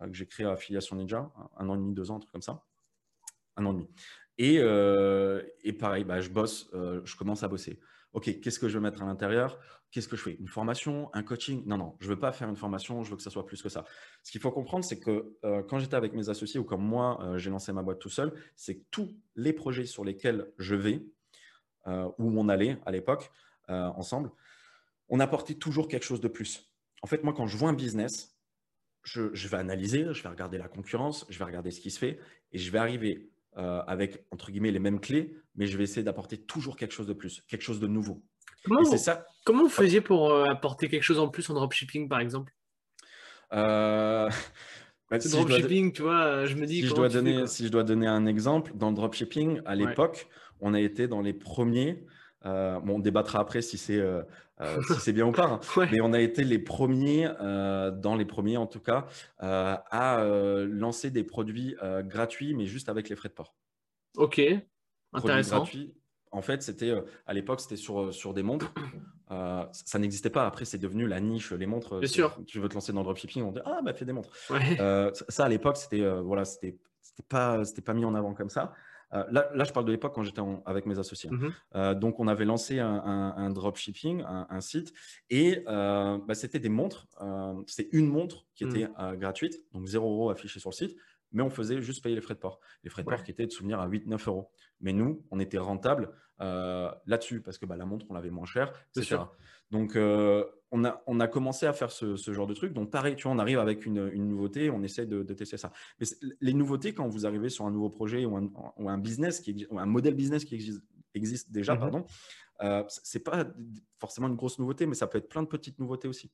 que j'ai créé affiliation ninja. Un an et demi, deux ans, un truc comme ça. Un an et demi. Et, et pareil, bah, je bosse, je commence à bosser. OK, qu'est-ce que je veux mettre à l'intérieur? Qu'est-ce que je fais? Une formation? Un coaching? Non, non, je ne veux pas faire une formation, je veux que ça soit plus que ça. Ce qu'il faut comprendre, c'est que euh, quand j'étais avec mes associés ou comme moi, euh, j'ai lancé ma boîte tout seul, c'est que tous les projets sur lesquels je vais, euh, où on allait à l'époque, ensemble, on apportait toujours quelque chose de plus. En fait, moi, quand je vois un business, je vais analyser, je vais regarder la concurrence, je vais regarder ce qui se fait et je vais arriver avec, entre guillemets, les mêmes clés, mais je vais essayer d'apporter toujours quelque chose de plus, quelque chose de nouveau. Comment, vous, ça... comment vous faisiez pour euh, apporter quelque chose en plus en dropshipping, par exemple? Euh... Bah, dropshipping, tu vois, je me dis. Si je, dois donner, si je dois donner un exemple, dans le dropshipping, à l'époque, on a été dans les premiers. Euh, bon, on débattra après si c'est euh, si c'est bien ou pas, hein, mais on a été les premiers, dans les premiers en tout cas, à lancer des produits gratuits, mais juste avec les frais de port. Ok, intéressant. En fait, c'était euh, à l'époque, c'était sur, euh, sur des montres. Euh, ça n'existait pas. Après, c'est devenu la niche, les montres. Bien sûr. Tu veux te lancer dans le dropshipping, on dit ah bah fais des montres. ça à l'époque, c'était voilà, c'était pas c'était pas mis en avant comme ça. Là, là, je parle de l'époque quand j'étais avec mes associés. Mmh donc, on avait lancé un, dropshipping, un, site, et bah, c'était des montres. c'est une montre qui mmh. était gratuite, donc 0 euros affiché sur le site, mais on faisait juste payer les frais de port. Les frais de port qui étaient de souvenir à 8-9 euros. Mais nous, on était rentable euh, là-dessus parce que bah, la montre, on l'avait moins cher, etc. Donc, euh, on, a, on a commencé à faire ce, genre de truc. Donc, pareil, tu vois, on arrive avec une, nouveauté, on essaie de, tester ça. Mais les nouveautés, quand vous arrivez sur un nouveau projet ou un, business, qui un modèle business qui existe, déjà, mmh pardon, euh, c'est pas forcément une grosse nouveauté, mais ça peut être plein de petites nouveautés aussi.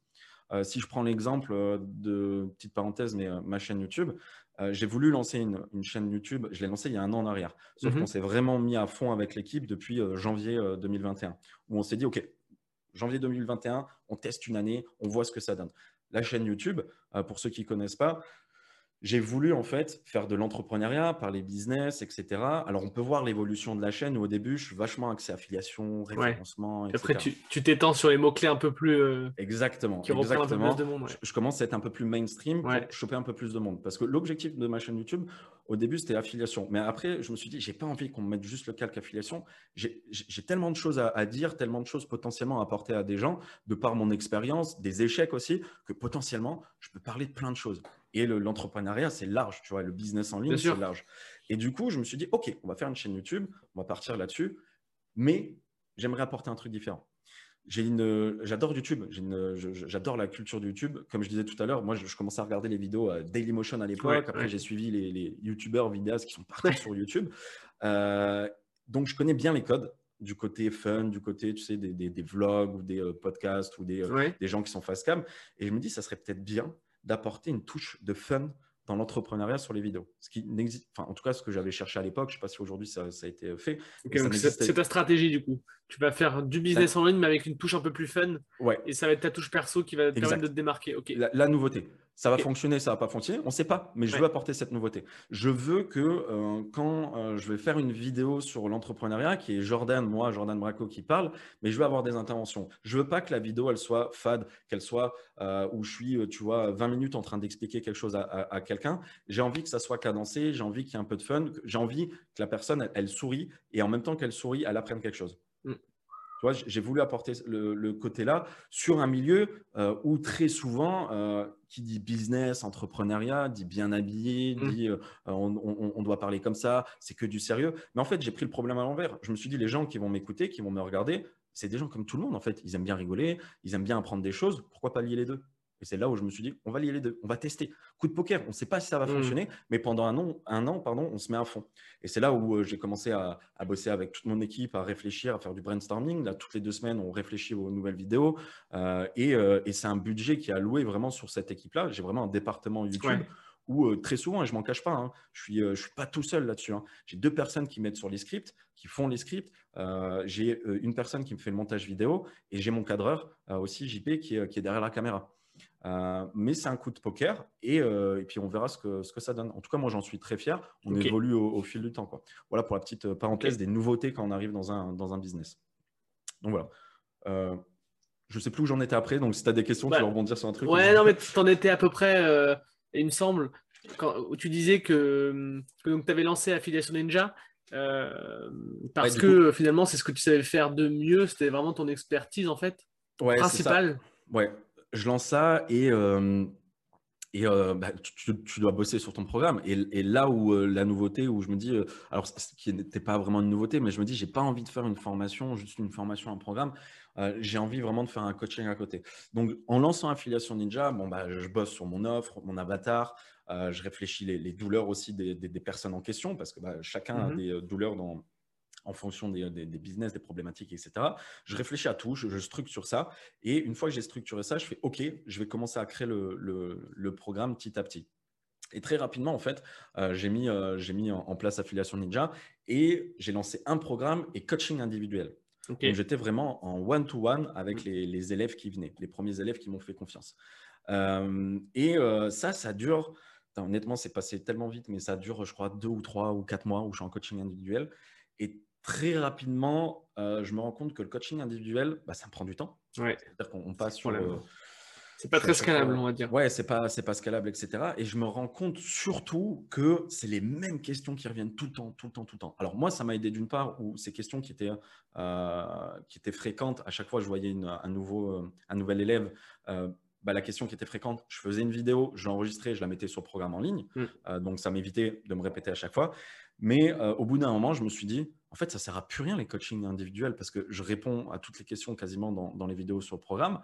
Euh, si je prends l'exemple de, petite parenthèse, mais ma chaîne YouTube, euh, j'ai voulu lancer une, chaîne YouTube. Je l'ai lancée il y a un an en arrière. Sauf mhm. qu'on s'est vraiment mis à fond avec l'équipe depuis euh, janvier 2021, euh, où on s'est dit, OK, janvier 2021, on teste une année, on voit ce que ça donne. La chaîne YouTube, pour ceux qui ne connaissent pas, j'ai voulu en fait faire de l'entrepreneuriat, parler business, etc. Alors on peut voir l'évolution de la chaîne où au début je suis vachement axé affiliation, référencement, etc. Après tu t'étends sur les mots-clés un peu plus... Euh, exactement. Qui exactement. Un peu plus de monde. Je, commence à être un peu plus mainstream pour choper un peu plus de monde. Parce que l'objectif de ma chaîne YouTube, au début c'était affiliation. Mais après je me suis dit, j'ai pas envie qu'on me mette juste le calque affiliation. J'ai tellement de choses à, dire, tellement de choses potentiellement à apporter à des gens, de par mon expérience, des échecs aussi, que potentiellement je peux parler de plein de choses. Et l'entrepreneuriat, c'est large, tu vois, le business en ligne, c'est large. Et du coup, je me suis dit, OK, on va faire une chaîne YouTube, on va partir là-dessus, mais j'aimerais apporter un truc différent. J'adore YouTube, j'adore la culture de YouTube. Comme je disais tout à l'heure, moi, je, commençais à regarder les vidéos à Dailymotion à l'époque. Après, j'ai suivi les, YouTubeurs, vidéastes qui sont partis sur YouTube. Euh, donc, je connais bien les codes du côté fun, du côté, tu sais, des, vlogs ou des euh, podcasts ou des, euh, des gens qui sont face cam. Et je me dis, ça serait peut-être bien d'apporter une touche de fun dans l'entrepreneuriat sur les vidéos. Ce qui n'existe, enfin, en tout cas, ce que j'avais cherché à l'époque, je ne sais pas si aujourd'hui ça, a été fait. c'est ta stratégie du coup. Tu vas faire du business en ligne, mais avec une touche un peu plus fun. Ouais. Et ça va être ta touche perso qui va te permettre de te démarquer. La, nouveauté. Ça va fonctionner, ça va pas fonctionner, on ne sait pas, mais je veux apporter cette nouveauté. Je veux que euh, quand euh, je vais faire une vidéo sur l'entrepreneuriat, qui est Jordan, moi, Jordan Braco qui parle, mais je veux avoir des interventions. Je veux pas que la vidéo, elle soit fade, qu'elle soit euh, où je suis, tu vois, 20 minutes en train d'expliquer quelque chose à, quelqu'un. J'ai envie que ça soit cadencé, j'ai envie qu'il y ait un peu de fun, j'ai envie que la personne, elle, sourit et en même temps qu'elle sourit, elle apprenne quelque chose. Tu vois, j'ai voulu apporter le, côté-là sur un milieu euh, où très souvent, euh, qui dit business, entrepreneuriat, dit bien habillé, mm. dit on, doit parler comme ça, c'est que du sérieux. Mais en fait, j'ai pris le problème à l'envers. Je me suis dit, les gens qui vont m'écouter, qui vont me regarder, c'est des gens comme tout le monde en fait. Ils aiment bien rigoler, ils aiment bien apprendre des choses. Pourquoi pas lier les deux? Et c'est là où je me suis dit, on va lier les deux, on va tester. Coup de poker, on ne sait pas si ça va mmh. fonctionner, mais pendant un an, un an pardon, on se met à fond. Et c'est là où euh, j'ai commencé à, bosser avec toute mon équipe, à réfléchir, à faire du brainstorming. Là, toutes les deux semaines, on réfléchit aux nouvelles vidéos. Euh, euh, et, c'est un budget qui est alloué vraiment sur cette équipe-là. J'ai vraiment un département YouTube. Où très souvent, et je m'en cache pas, hein, je ne suis, suis pas tout seul là-dessus. Hein. J'ai deux personnes qui mettent sur les scripts, qui font les scripts. j'ai une personne qui me fait le montage vidéo et j'ai mon cadreur aussi, JP, qui est derrière la caméra. Euh, mais c'est un coup de poker et, euh, et, puis on verra ce que, ce que ça donne. En tout cas, moi j'en suis très fier. On évolue au, fil du temps. Quoi. Voilà pour la petite euh, parenthèse des nouveautés quand on arrive dans un, dans un business. Donc voilà. Euh, je sais plus où j'en étais après, donc si tu as des questions, tu vas rebondir sur un truc. Ouais, non, mais tu en étais à peu près, il me semble, quand, où tu disais que, que tu avais lancé Affiliation Ninja. parce que finalement, c'est ce que tu savais faire de mieux, c'était vraiment ton expertise en fait, ouais, principale. Ouais, je lance ça et, euh, et euh, bah, tu, dois bosser sur ton programme. Et, là où euh, la nouveauté, où je me dis, alors ce qui n'était pas vraiment une nouveauté, mais je me dis, j'ai pas envie de faire une formation, juste une formation, un programme. j'ai envie vraiment de faire un coaching à côté. Donc, en lançant Affiliation Ninja, bon, bah, je bosse sur mon offre, mon avatar. je réfléchis les, douleurs aussi des, personnes en question parce que bah, chacun a mmh des douleurs dans, en fonction des, business, des problématiques, etc. Je réfléchis à tout, je, structure ça. Et une fois que j'ai structuré ça, je fais OK, je vais commencer à créer le, programme petit à petit. Et très rapidement, en fait, euh, j'ai mis, euh, mis en, place Affiliation Ninja et j'ai lancé un programme et coaching individuel. Donc, j'étais vraiment en one-to-one avec mmh. les, élèves qui venaient, les premiers élèves qui m'ont fait confiance. Euh, et ça, ça dure, honnêtement, c'est passé tellement vite, mais ça dure, je crois, deux ou trois ou quatre mois où je suis en coaching individuel. Et très rapidement, euh, je me rends compte que le coaching individuel, bah, ça me prend du temps. C'est-à-dire qu'on passe sur. le c'est pas très scalable, on va dire. Ouais, c'est pas, c'est pas scalable, etc. Et je me rends compte surtout que c'est les mêmes questions qui reviennent tout le temps, tout le temps, tout le temps. Alors moi, ça m'a aidé d'une part où ces questions qui étaient, euh, qui étaient fréquentes, à chaque fois je voyais un, nouveau, euh, un nouvel élève, bah, la question qui était fréquente, je faisais une vidéo, je l'enregistrais, je la mettais sur le programme en ligne. Mm. donc ça m'évitait de me répéter à chaque fois. Mais au bout d'un moment, je me suis dit, en fait, ça sert à plus rien les coachings individuels parce que je réponds à toutes les questions quasiment dans, les vidéos sur le programme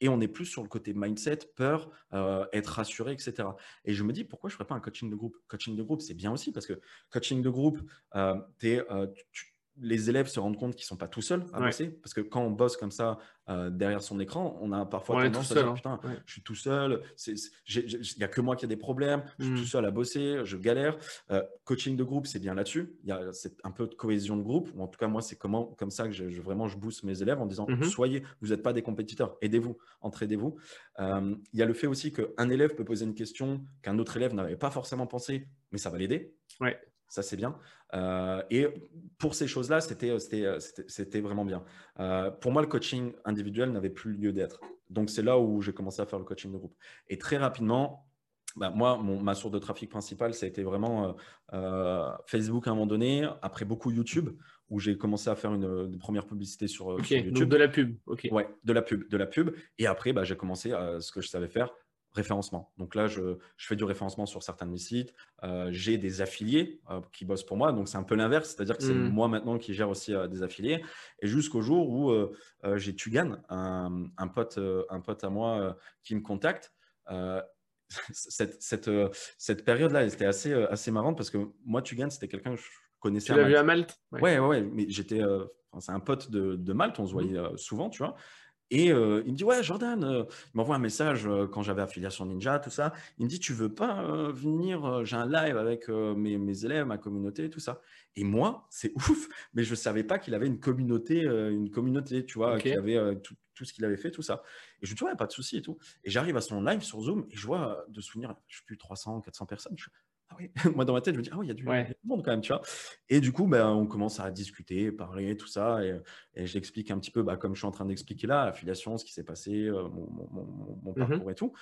et on est plus sur le côté mindset, peur, euh, être rassuré, etc. Et je me dis, pourquoi je ne ferais pas un coaching de groupe? Coaching de groupe, c'est bien aussi parce que coaching de groupe, euh, euh, tu, les élèves se rendent compte qu'ils ne sont pas tout seuls à bosser. Parce que quand on bosse comme ça euh, derrière son écran, on a parfois tendance à dire hein. Putain, je suis tout seul, il n'y a que moi qui a des problèmes, je suis tout mmh. seul à bosser, je galère. Euh, coaching de groupe, c'est bien là-dessus. Il y a un peu de cohésion de groupe. Ou en tout cas, moi, c'est comment, comme ça que je, vraiment je booste mes élèves en disant mmh Soyez, vous n'êtes pas des compétiteurs, aidez-vous, entraidez-vous. Euh, il y a le fait aussi qu'un élève peut poser une question qu'un autre élève n'avait pas forcément pensé, mais ça va l'aider. Ouais. Ça, c'est bien. Euh, et pour ces choses-là, c'était euh, vraiment bien. Euh, pour moi, le coaching individuel n'avait plus lieu d'être. Donc, c'est là où j'ai commencé à faire le coaching de groupe. Et très rapidement, bah, moi, ma source de trafic principale, ça a été vraiment Facebook à un moment donné, après beaucoup YouTube, où j'ai commencé à faire une, première publicité sur, YouTube. Donc de la pub. ok. Ouais, de la pub, de la pub. Et après, bah, j'ai commencé à ce que je savais faire, référencement. Donc là, je, fais du référencement sur certains de mes sites. Euh, j'ai des affiliés euh, qui bossent pour moi. Donc c'est un peu l'inverse, c'est-à-dire que c'est mmh. moi maintenant qui gère aussi euh, des affiliés. Et jusqu'au jour où j'ai Tugan, un, pote, un pote à moi qui me contacte. cette, cette, cette période-là, c'était assez, assez marrante parce que moi, Tugan, c'était quelqu'un que je connaissais. Tu l'as vu à Malte? Ouais, ouais, ouais, mais j'étais. c'est un pote de, de, Malte, on se mmh. voyait souvent, tu vois. Et euh, il me dit, ouais, Jordan, euh, il m'envoie un message euh, quand j'avais affiliation Ninja, tout ça. Il me dit, tu veux pas venir, j'ai un live avec mes, mes, élèves, ma communauté, tout ça. Et moi, c'est ouf, mais je savais pas qu'il avait une communauté, une communauté, tu vois, qui avait tout, tout, ce qu'il avait fait, tout ça. Et je lui dis, ouais, pas de souci et tout. Et j'arrive à son live sur Zoom et je vois de souvenir, je sais plus, 300, 400 personnes. Je ah oui, moi dans ma tête, je me dis, ah oui, il y a du, monde quand même, tu vois. Et du coup, ben, on commence à discuter, parler, tout ça. Et, j'explique un petit peu, bah, comme je suis en train d'expliquer là, l'affiliation, ce qui s'est passé, euh, mon, mmh parcours et tout.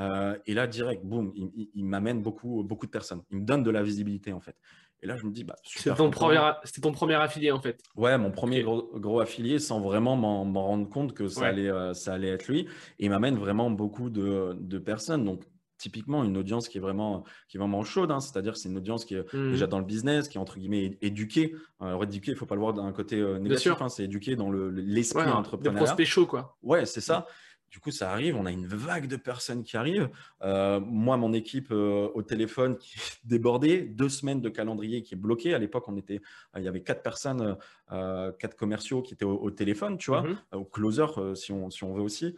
Euh, et là, direct, boum, il, m'amène beaucoup, beaucoup de personnes. Il me donne de la visibilité, en fait. Et là, je me dis, bah, C'était ton, premier, ton premier affilié, en fait. Ouais, mon premier gros, affilié, sans vraiment m'en rendre compte que ça, allait, euh, ça allait être lui. Et il m'amène vraiment beaucoup de, de personnes. Donc, typiquement une audience qui est vraiment, qui est vraiment chaude, hein. c'est-à-dire c'est une audience qui est mmh. déjà dans le business, qui est entre guillemets éduquée. Alors éduquée, il ne faut pas le voir d'un côté euh, négatif, hein, c'est éduqué dans l'esprit le, entrepreneurial. Des prospects chauds, quoi. Ouais, c'est ça. Du coup, ça arrive, on a une vague de personnes qui arrivent. Euh, moi, mon équipe euh, au téléphone qui est débordée, deux semaines de calendrier qui est bloqué. À l'époque, on était, il y avait quatre personnes, quatre commerciaux qui étaient au, téléphone, tu vois, mmh au closer si, on, si on veut aussi,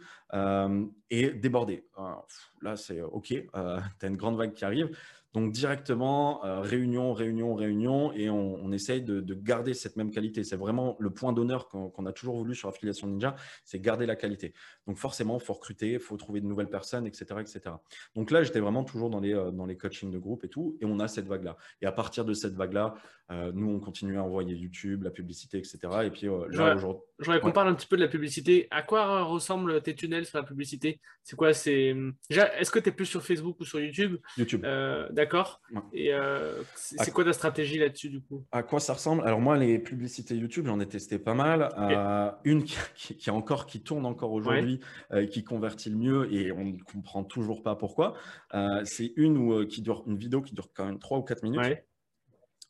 et débordé. là, c'est OK, tu as une grande vague qui arrive. Donc directement, euh, réunion, réunion, réunion, et on, essaye de, garder cette même qualité. C'est vraiment le point d'honneur qu'on a toujours voulu sur Affiliation Ninja, c'est garder la qualité. Donc forcément, il faut recruter, il faut trouver de nouvelles personnes, etc. etc. Donc là, j'étais vraiment toujours dans les, euh, dans les coachings de groupe et tout, et on a cette vague-là. Et à partir de cette vague-là, euh, nous, on continue à envoyer YouTube, la publicité, etc. Et puis là, aujourd'hui... J'aurais qu'on parle un petit peu de la publicité. À quoi ressemblent tes tunnels sur la publicité? C'est quoi? C'est Est-ce que tu es plus sur Facebook ou sur YouTube? YouTube. D'accord. Et euh, c'est quoi ta stratégie là-dessus du coup? À quoi ça ressemble? Alors moi, les publicités YouTube, j'en ai testé pas mal. Euh, une qui, qui, encore, qui tourne encore aujourd'hui, euh, qui convertit le mieux et on ne comprend toujours pas pourquoi. c'est une où, qui dure une vidéo qui dure quand même 3 ou 4 minutes.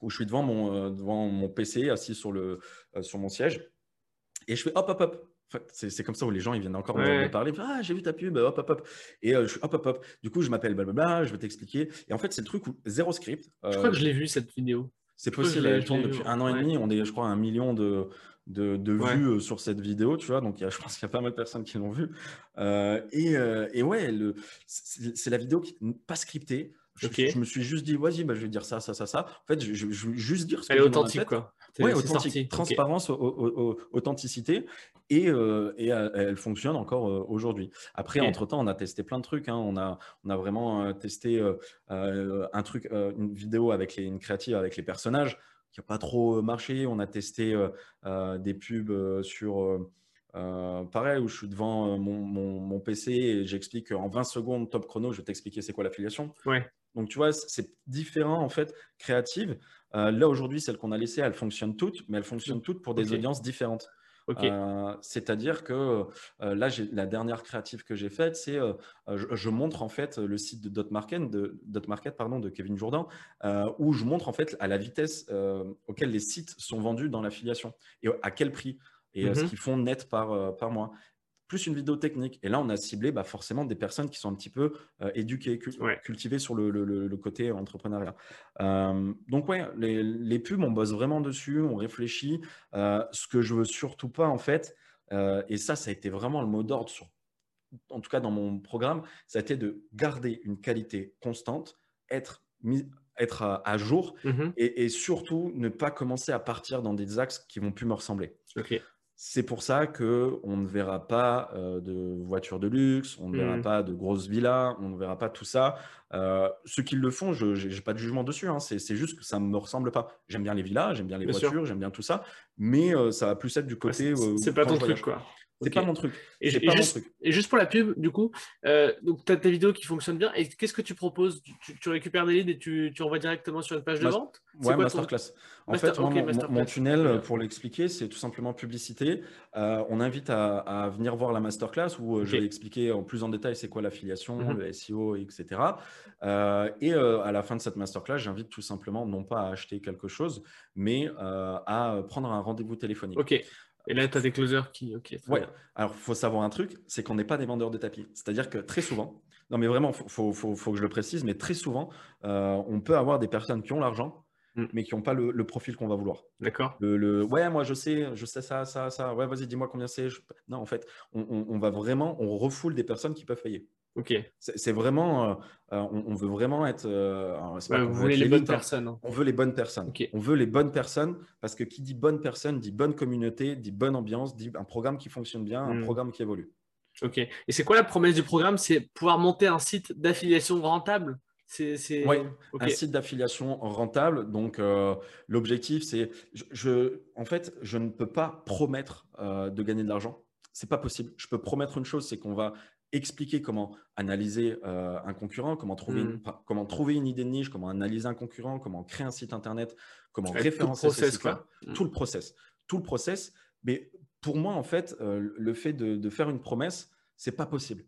Où je suis devant mon, devant mon PC, assis sur, le, sur mon siège, et je fais hop, hop, hop, c'est comme ça où les gens ils viennent encore me, parler. Ah, j'ai vu ta pub, hop, hop, hop. Et euh, je, hop, hop, hop. Du coup, je m'appelle blablabla, je vais t'expliquer. Et en fait, c'est le truc où zéro script. je crois que je l'ai vu cette vidéo. C'est possible, elle tourne depuis un an et demi. On est, je crois, à un million de, de, vues euh, sur cette vidéo, tu vois. Donc, je pense qu'il y a pas mal de personnes qui l'ont vue. Euh, et, et, ouais, c'est la vidéo qui n'est pas scriptée. Je, me suis juste dit, vas-y, bah, je vais dire ça, ça, ça, ça. En fait, je, je, veux juste dire ce Elle est authentique, quoi. Oui, authentique. Transparence, authenticité. Et, euh, et elle, fonctionne encore euh, aujourd'hui. Après, entre-temps, on a testé plein de trucs. Hein. On, a, on a vraiment euh, testé un truc, une vidéo avec les, une créative avec les personnages qui n'a pas trop marché. On a testé des pubs sur euh, pareil, où je suis devant euh, mon, PC et j'explique en 20 secondes top chrono, je vais t'expliquer c'est quoi l'affiliation. Ouais. Donc tu vois, c'est différent en fait, créative. Euh, là aujourd'hui, celle qu'on a laissée, elle fonctionne toutes, mais elle fonctionne toutes pour des audiences différentes. C'est-à-dire que là, la dernière créative que j'ai faite, c'est je, montre en fait le site de Dotmarket, de, Dotmarket pardon, de Kevin Jourdain, où je montre en fait à la vitesse auquel les sites sont vendus dans l'affiliation et à quel prix et ce mmh qu'ils font net par, par mois plus une vidéo technique. Et là, on a ciblé bah, forcément des personnes qui sont un petit peu éduquées, cultivées sur le, le, côté entrepreneuriat. donc, ouais, les, les, pubs, on bosse vraiment dessus, on réfléchit. ce que je veux surtout pas, en fait, et ça, ça a été vraiment le mot d'ordre, en tout cas dans mon programme, ça a été de garder une qualité constante, être mis, être à, jour mmh et, et, surtout ne pas commencer à partir dans des axes qui vont plus me ressembler. Ok. C'est pour ça que on ne verra pas euh, de voitures de luxe, on ne verra mmh. pas de grosses villas, on ne verra pas tout ça. Euh, ceux qui le font, je n'ai pas de jugement dessus. Hein. C'est juste que ça ne me ressemble pas. J'aime bien les villas, j'aime bien les voitures, j'aime bien tout ça, mais euh, ça va plus être du côté. c'est pas ton truc, quoi. C'est pas mon truc. Et, juste, pour la pub, du coup, euh, donc tu as tes vidéos qui fonctionnent bien. Et qu'est-ce que tu proposes? Tu, récupères des leads et tu, tu envoies directement sur une page de vente? Ouais, masterclass. En fait, mon, tunnel, pour l'expliquer, c'est tout simplement publicité. Euh, on invite à, venir voir la masterclass où euh, je vais expliquer en plus en détail c'est quoi l'affiliation, mhm. le SEO, etc. et à la fin de cette masterclass, j'invite tout simplement non pas à acheter quelque chose, mais à prendre un rendez-vous téléphonique. Ok. Et là, tu as des closers qui. Ok. Ouais. Alors, il faut savoir un truc c'est qu'on n'est pas des vendeurs de tapis. C'est-à-dire que très souvent, non, mais vraiment, il faut, faut, faut, que je le précise, mais très souvent, euh, on peut avoir des personnes qui ont l'argent, mm. mais qui n'ont pas le, profil qu'on va vouloir. D'accord. Le, ouais, moi je sais, je sais ça, ça, ça. Ouais, vas-y, dis-moi combien c'est. Non, en fait, on, va vraiment, on refoule des personnes qui peuvent payer. Ok. C'est vraiment, euh, euh, on, veut vraiment être. Euh, vous voulez les bonnes personnes. Hein. On veut les bonnes personnes. On veut les bonnes personnes parce que qui dit bonne personne dit bonne communauté, dit bonne ambiance, dit un programme qui fonctionne bien, un hmm. programme qui évolue. Ok. Et c'est quoi la promesse du programme? C'est pouvoir monter un site d'affiliation rentable? C'est, un site d'affiliation rentable. Donc, l'objectif, c'est. Je, en fait, je ne peux pas promettre de gagner de l'argent. C'est pas possible. Je peux promettre une chose, c'est qu'on va expliquer comment analyser euh, un concurrent, comment trouver, une, mmh. comment trouver une idée de niche, comment analyser un concurrent, comment créer un site internet, comment référencer mmh. tout le process, tout le process. Mais pour moi, en fait, euh, le fait de, faire une promesse, c'est pas possible.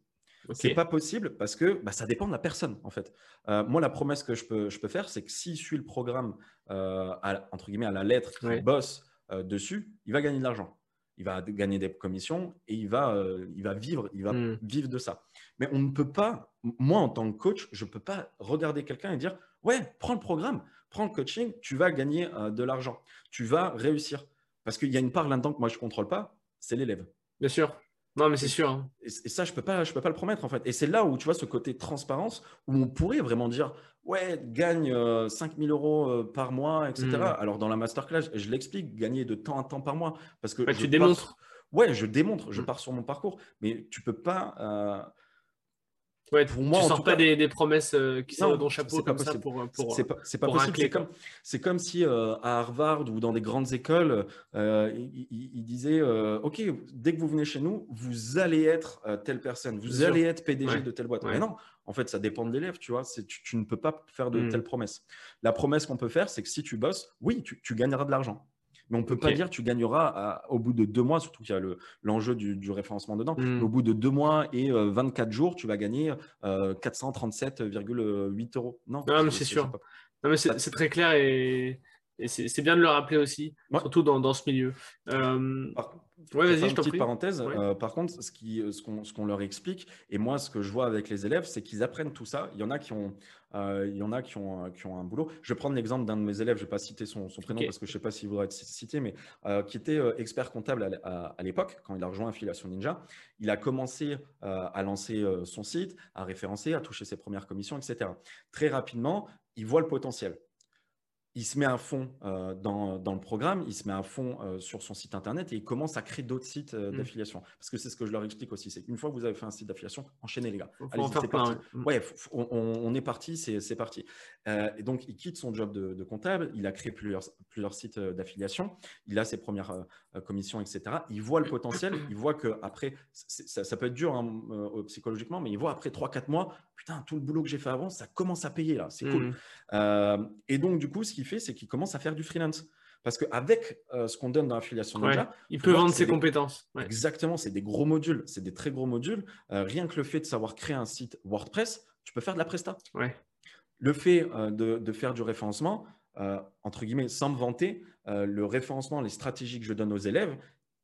C'est pas possible parce que bah, ça dépend de la personne, en fait. Euh, moi, la promesse que je peux, je peux faire, c'est que s'il suit le programme entre guillemets à la lettre, qu'il bosse dessus, il va gagner de l'argent il va gagner des commissions et il va, euh, il va vivre, il va hmm. vivre de ça. Mais on ne peut pas, moi en tant que coach, je ne peux pas regarder quelqu'un et dire ouais, prends le programme, prends le coaching, tu vas gagner euh, de l'argent, tu vas réussir. Parce qu'il y a une part là-dedans que moi je ne contrôle pas, c'est l'élève. Bien sûr. Non, mais c'est sûr. Hein. Et, ça, je ne peux, pas, je peux pas le promettre, en fait. Et c'est là où tu vois ce côté transparence, où on pourrait vraiment dire, ouais, gagne 5000 euh, euros euh, par mois, etc. Hmm. Alors, dans la masterclass, je l'explique, gagner de temps à temps par mois. Parce que tu démontres. Ouais, je démontre, je hmm. pars sur mon parcours. Mais tu ne peux pas euh, Ouais, pour moi, tu sors pas des, promesses euh, qui sortent dans chapeau comme ça pour, pour C'est pas, pas possible. C'est comme, c'est comme si euh, à Harvard ou dans des grandes écoles, euh, ils, disaient OK, dès que vous venez chez nous, vous allez être telle personne, vous allez être PDG de telle boîte. Mais non, en fait, ça dépend de l'élève, tu vois. Tu, tu, ne peux pas faire de hmm. telles promesses. La promesse qu'on peut faire, c'est que si tu bosses, oui, tu, tu gagneras de l'argent. Mais on ne peut pas dire tu gagneras au bout de deux mois, surtout qu'il y a l'enjeu du, référencement dedans. Hmm. Au bout de deux mois et 24 euh, jours, tu vas gagner 437,8 euh, euros. Non, mais c'est sûr. mais c'est très clair et, c'est bien de le rappeler aussi, surtout dans, ce milieu. Euh, Ouais, vas-y, je petite parenthèse. Euh, par contre, ce qu'on euh, ce qu'on leur explique, et moi, ce que je vois avec les élèves, c'est qu'ils apprennent tout ça. Il y en a qui ont, euh, il y en a qui ont, qui ont un boulot. Je vais prendre l'exemple d'un de mes élèves, je ne vais pas citer son, son prénom parce que je ne sais pas s'il voudrait être cité, mais qui était expert comptable à, l'époque, quand il a rejoint Affiliation Ninja. Il a commencé à lancer son site, à référencer, à toucher ses premières commissions, etc. Très rapidement, il voit le potentiel il se met à fond euh, dans, le programme, il se met à fond euh, sur son site internet et il commence à créer d'autres sites euh, mmh. d'affiliation. Parce que c'est ce que je leur explique aussi, c'est qu'une fois que vous avez fait un site d'affiliation, enchaînez les gars. Allez, c'est parti. Mmh. Ouais, on, est parti, c'est parti. Et donc, il quitte son job de, comptable, il a créé plusieurs, plusieurs sites d'affiliation, il a ses premières commissions, etc. Il voit le potentiel, il voit que après, ça, ça, peut être dur hein, psychologiquement, mais il voit après 3-4 mois, putain, tout le boulot que j'ai fait avant, ça commence à payer là, c'est cool. Mmh. et donc, du coup, ce qui fait, c'est qu'il commence à faire du freelance. Parce qu'avec euh, ce qu'on donne dans l'affiliation Ninja, il peut vendre ses compétences. Exactement, c'est des gros modules, c'est des très gros modules. Euh, rien que le fait de savoir créer un site WordPress, tu peux faire de la presta. Ouais. Le fait euh, de, faire du référencement, entre guillemets, sans me vanter, le référencement, les stratégies que je donne aux élèves,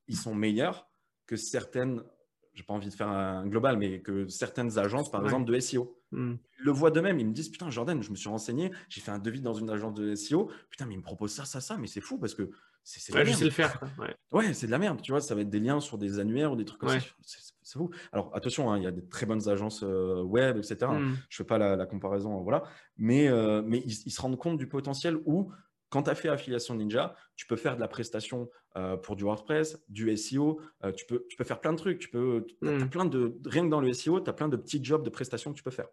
ils sont meilleurs que certaines j'ai pas envie de faire un global, mais que certaines agences, par exemple, de SEO, hmm. le voient d'eux-mêmes. Ils me disent Putain, Jordan, je me suis renseigné, j'ai fait un devis dans une agence de SEO. Putain, mais ils me proposent ça, ça, ça. Mais c'est fou parce que c'est ouais, sais le faire. Ouais, c'est de la merde. Tu vois, ça va être des liens sur des annuaires ou des trucs comme ça. C'est fou. Alors, attention, hein, il y a des très bonnes agences euh, web, etc. Hmm. Je fais pas la, comparaison, voilà. Mais, euh, mais ils, ils, se rendent compte du potentiel où quand tu as fait Affiliation Ninja, tu peux faire de la prestation euh, pour du WordPress, du SEO, euh, tu, peux, tu peux faire plein de trucs. Tu peux, hmm. plein de, rien que dans le SEO, tu as plein de petits jobs de prestation que tu peux faire.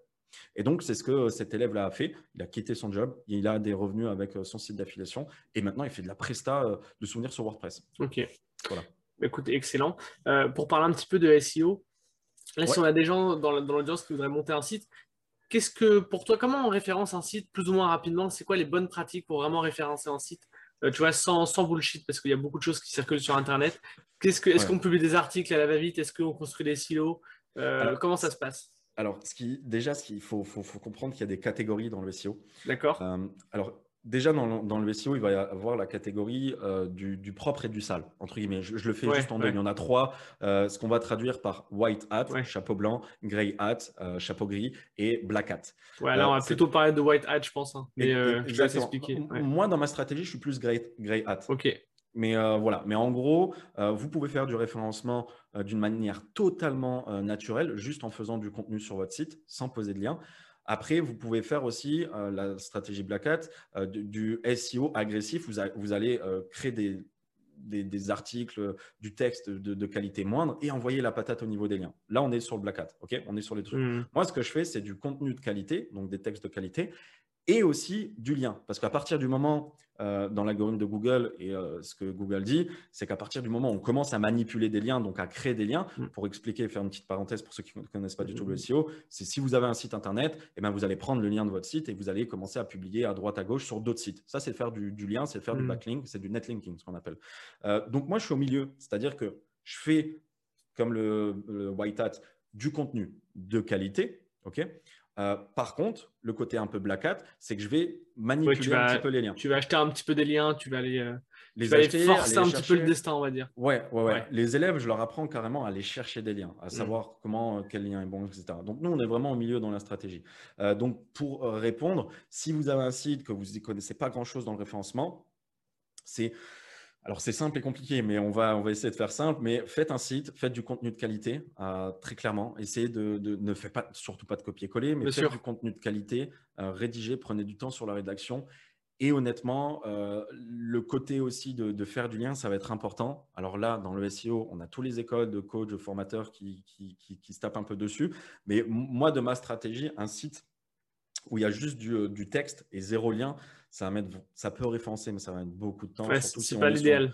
Et donc, c'est ce que cet élève-là a fait. Il a quitté son job, il a des revenus avec euh, son site d'affiliation et maintenant, il fait de la presta de souvenirs sur WordPress. Ok. Voilà. Bah, écoute, excellent. pour parler un petit peu de SEO, là, si on a des gens dans l'audience qui voudraient monter un site, Qu'est-ce que pour toi, comment on référence un site plus ou moins rapidement? C'est quoi les bonnes pratiques pour vraiment référencer un site? Euh, Tu vois, sans, sans bullshit, parce qu'il y a beaucoup de choses qui circulent sur Internet. Qu'est-ce que, est-ce qu'on publie des articles à la va-vite? Est-ce qu'on construit des silos? Euh, Comment ça se passe? Alors, ce qui, déjà, ce qu'il faut, faut, comprendre qu'il y a des catégories dans le SEO. D'accord. Euh, alors, déjà dans le, SEO, il va y avoir la catégorie euh, du, propre et du sale, entre guillemets. Je, le fais juste en deux. Il y en a trois. Euh, ce qu'on va traduire par white hat, chapeau blanc, grey hat, euh, chapeau gris et black hat. Ouais, alors on va plutôt parler de white hat, je pense. Hein. Mais je vais t'expliquer. Moi, dans ma stratégie, je suis plus grey, hat. Ok. Mais voilà, mais en gros, vous pouvez faire du référencement d'une manière totalement naturelle, juste en faisant du contenu sur votre site, sans poser de lien. Après, vous pouvez faire aussi euh, la stratégie Black Hat, euh, du, SEO agressif. Vous, allez euh, créer des, articles, du texte de, qualité moindre et envoyer la patate au niveau des liens. Là, on est sur le Black Hat. ok? On est sur les trucs. Mmh. Moi, ce que je fais, c'est du contenu de qualité, donc des textes de qualité, et aussi du lien. Parce qu'à partir du moment, euh, dans l'algorithme de Google, et euh, ce que Google dit, c'est qu'à partir du moment où on commence à manipuler des liens, donc à créer des liens, mm. pour expliquer, faire une petite parenthèse pour ceux qui ne connaissent pas du tout le SEO, c'est si vous avez un site internet, et eh ben vous allez prendre le lien de votre site et vous allez commencer à publier à droite, à gauche sur d'autres sites. Ça, c'est faire du, lien, c'est faire du mm. backlink, c'est du netlinking, ce qu'on appelle. Euh, donc moi, je suis au milieu, c'est-à-dire que je fais, comme le, le White Hat, du contenu de qualité, ok? Euh, par contre, le côté un peu black hat, c'est que je vais manipuler un petit peu les liens. Tu vas acheter un petit peu des liens, tu vas aller, euh, les forcer un petit peu le destin, on va dire. Ouais, ouais, ouais, Les élèves, je leur apprends carrément à aller chercher des liens, à mm. savoir comment, euh, quel lien est bon, etc. Donc, nous, on est vraiment au milieu dans la stratégie. donc, pour répondre, si vous avez un site que vous ne connaissez pas grand-chose dans le référencement, c'est alors, c'est simple et compliqué, mais on va, on va essayer de faire simple. Mais faites un site, faites du contenu de qualité, euh, très clairement. Essayez de, ne faites pas, surtout pas de copier-coller, mais faites du contenu de qualité, euh, rédigez, prenez du temps sur la rédaction. Et honnêtement, euh, le côté aussi de, faire du lien, ça va être important. Alors là, dans le SEO, on a tous les écoles de coach, de formateurs qui, qui, qui, se tapent un peu dessus. Mais moi, de ma stratégie, un site où il y a juste du, du texte et zéro lien, ça, va mettre, ça peut référencer, mais ça va mettre beaucoup de temps. c'est si pas l'idéal.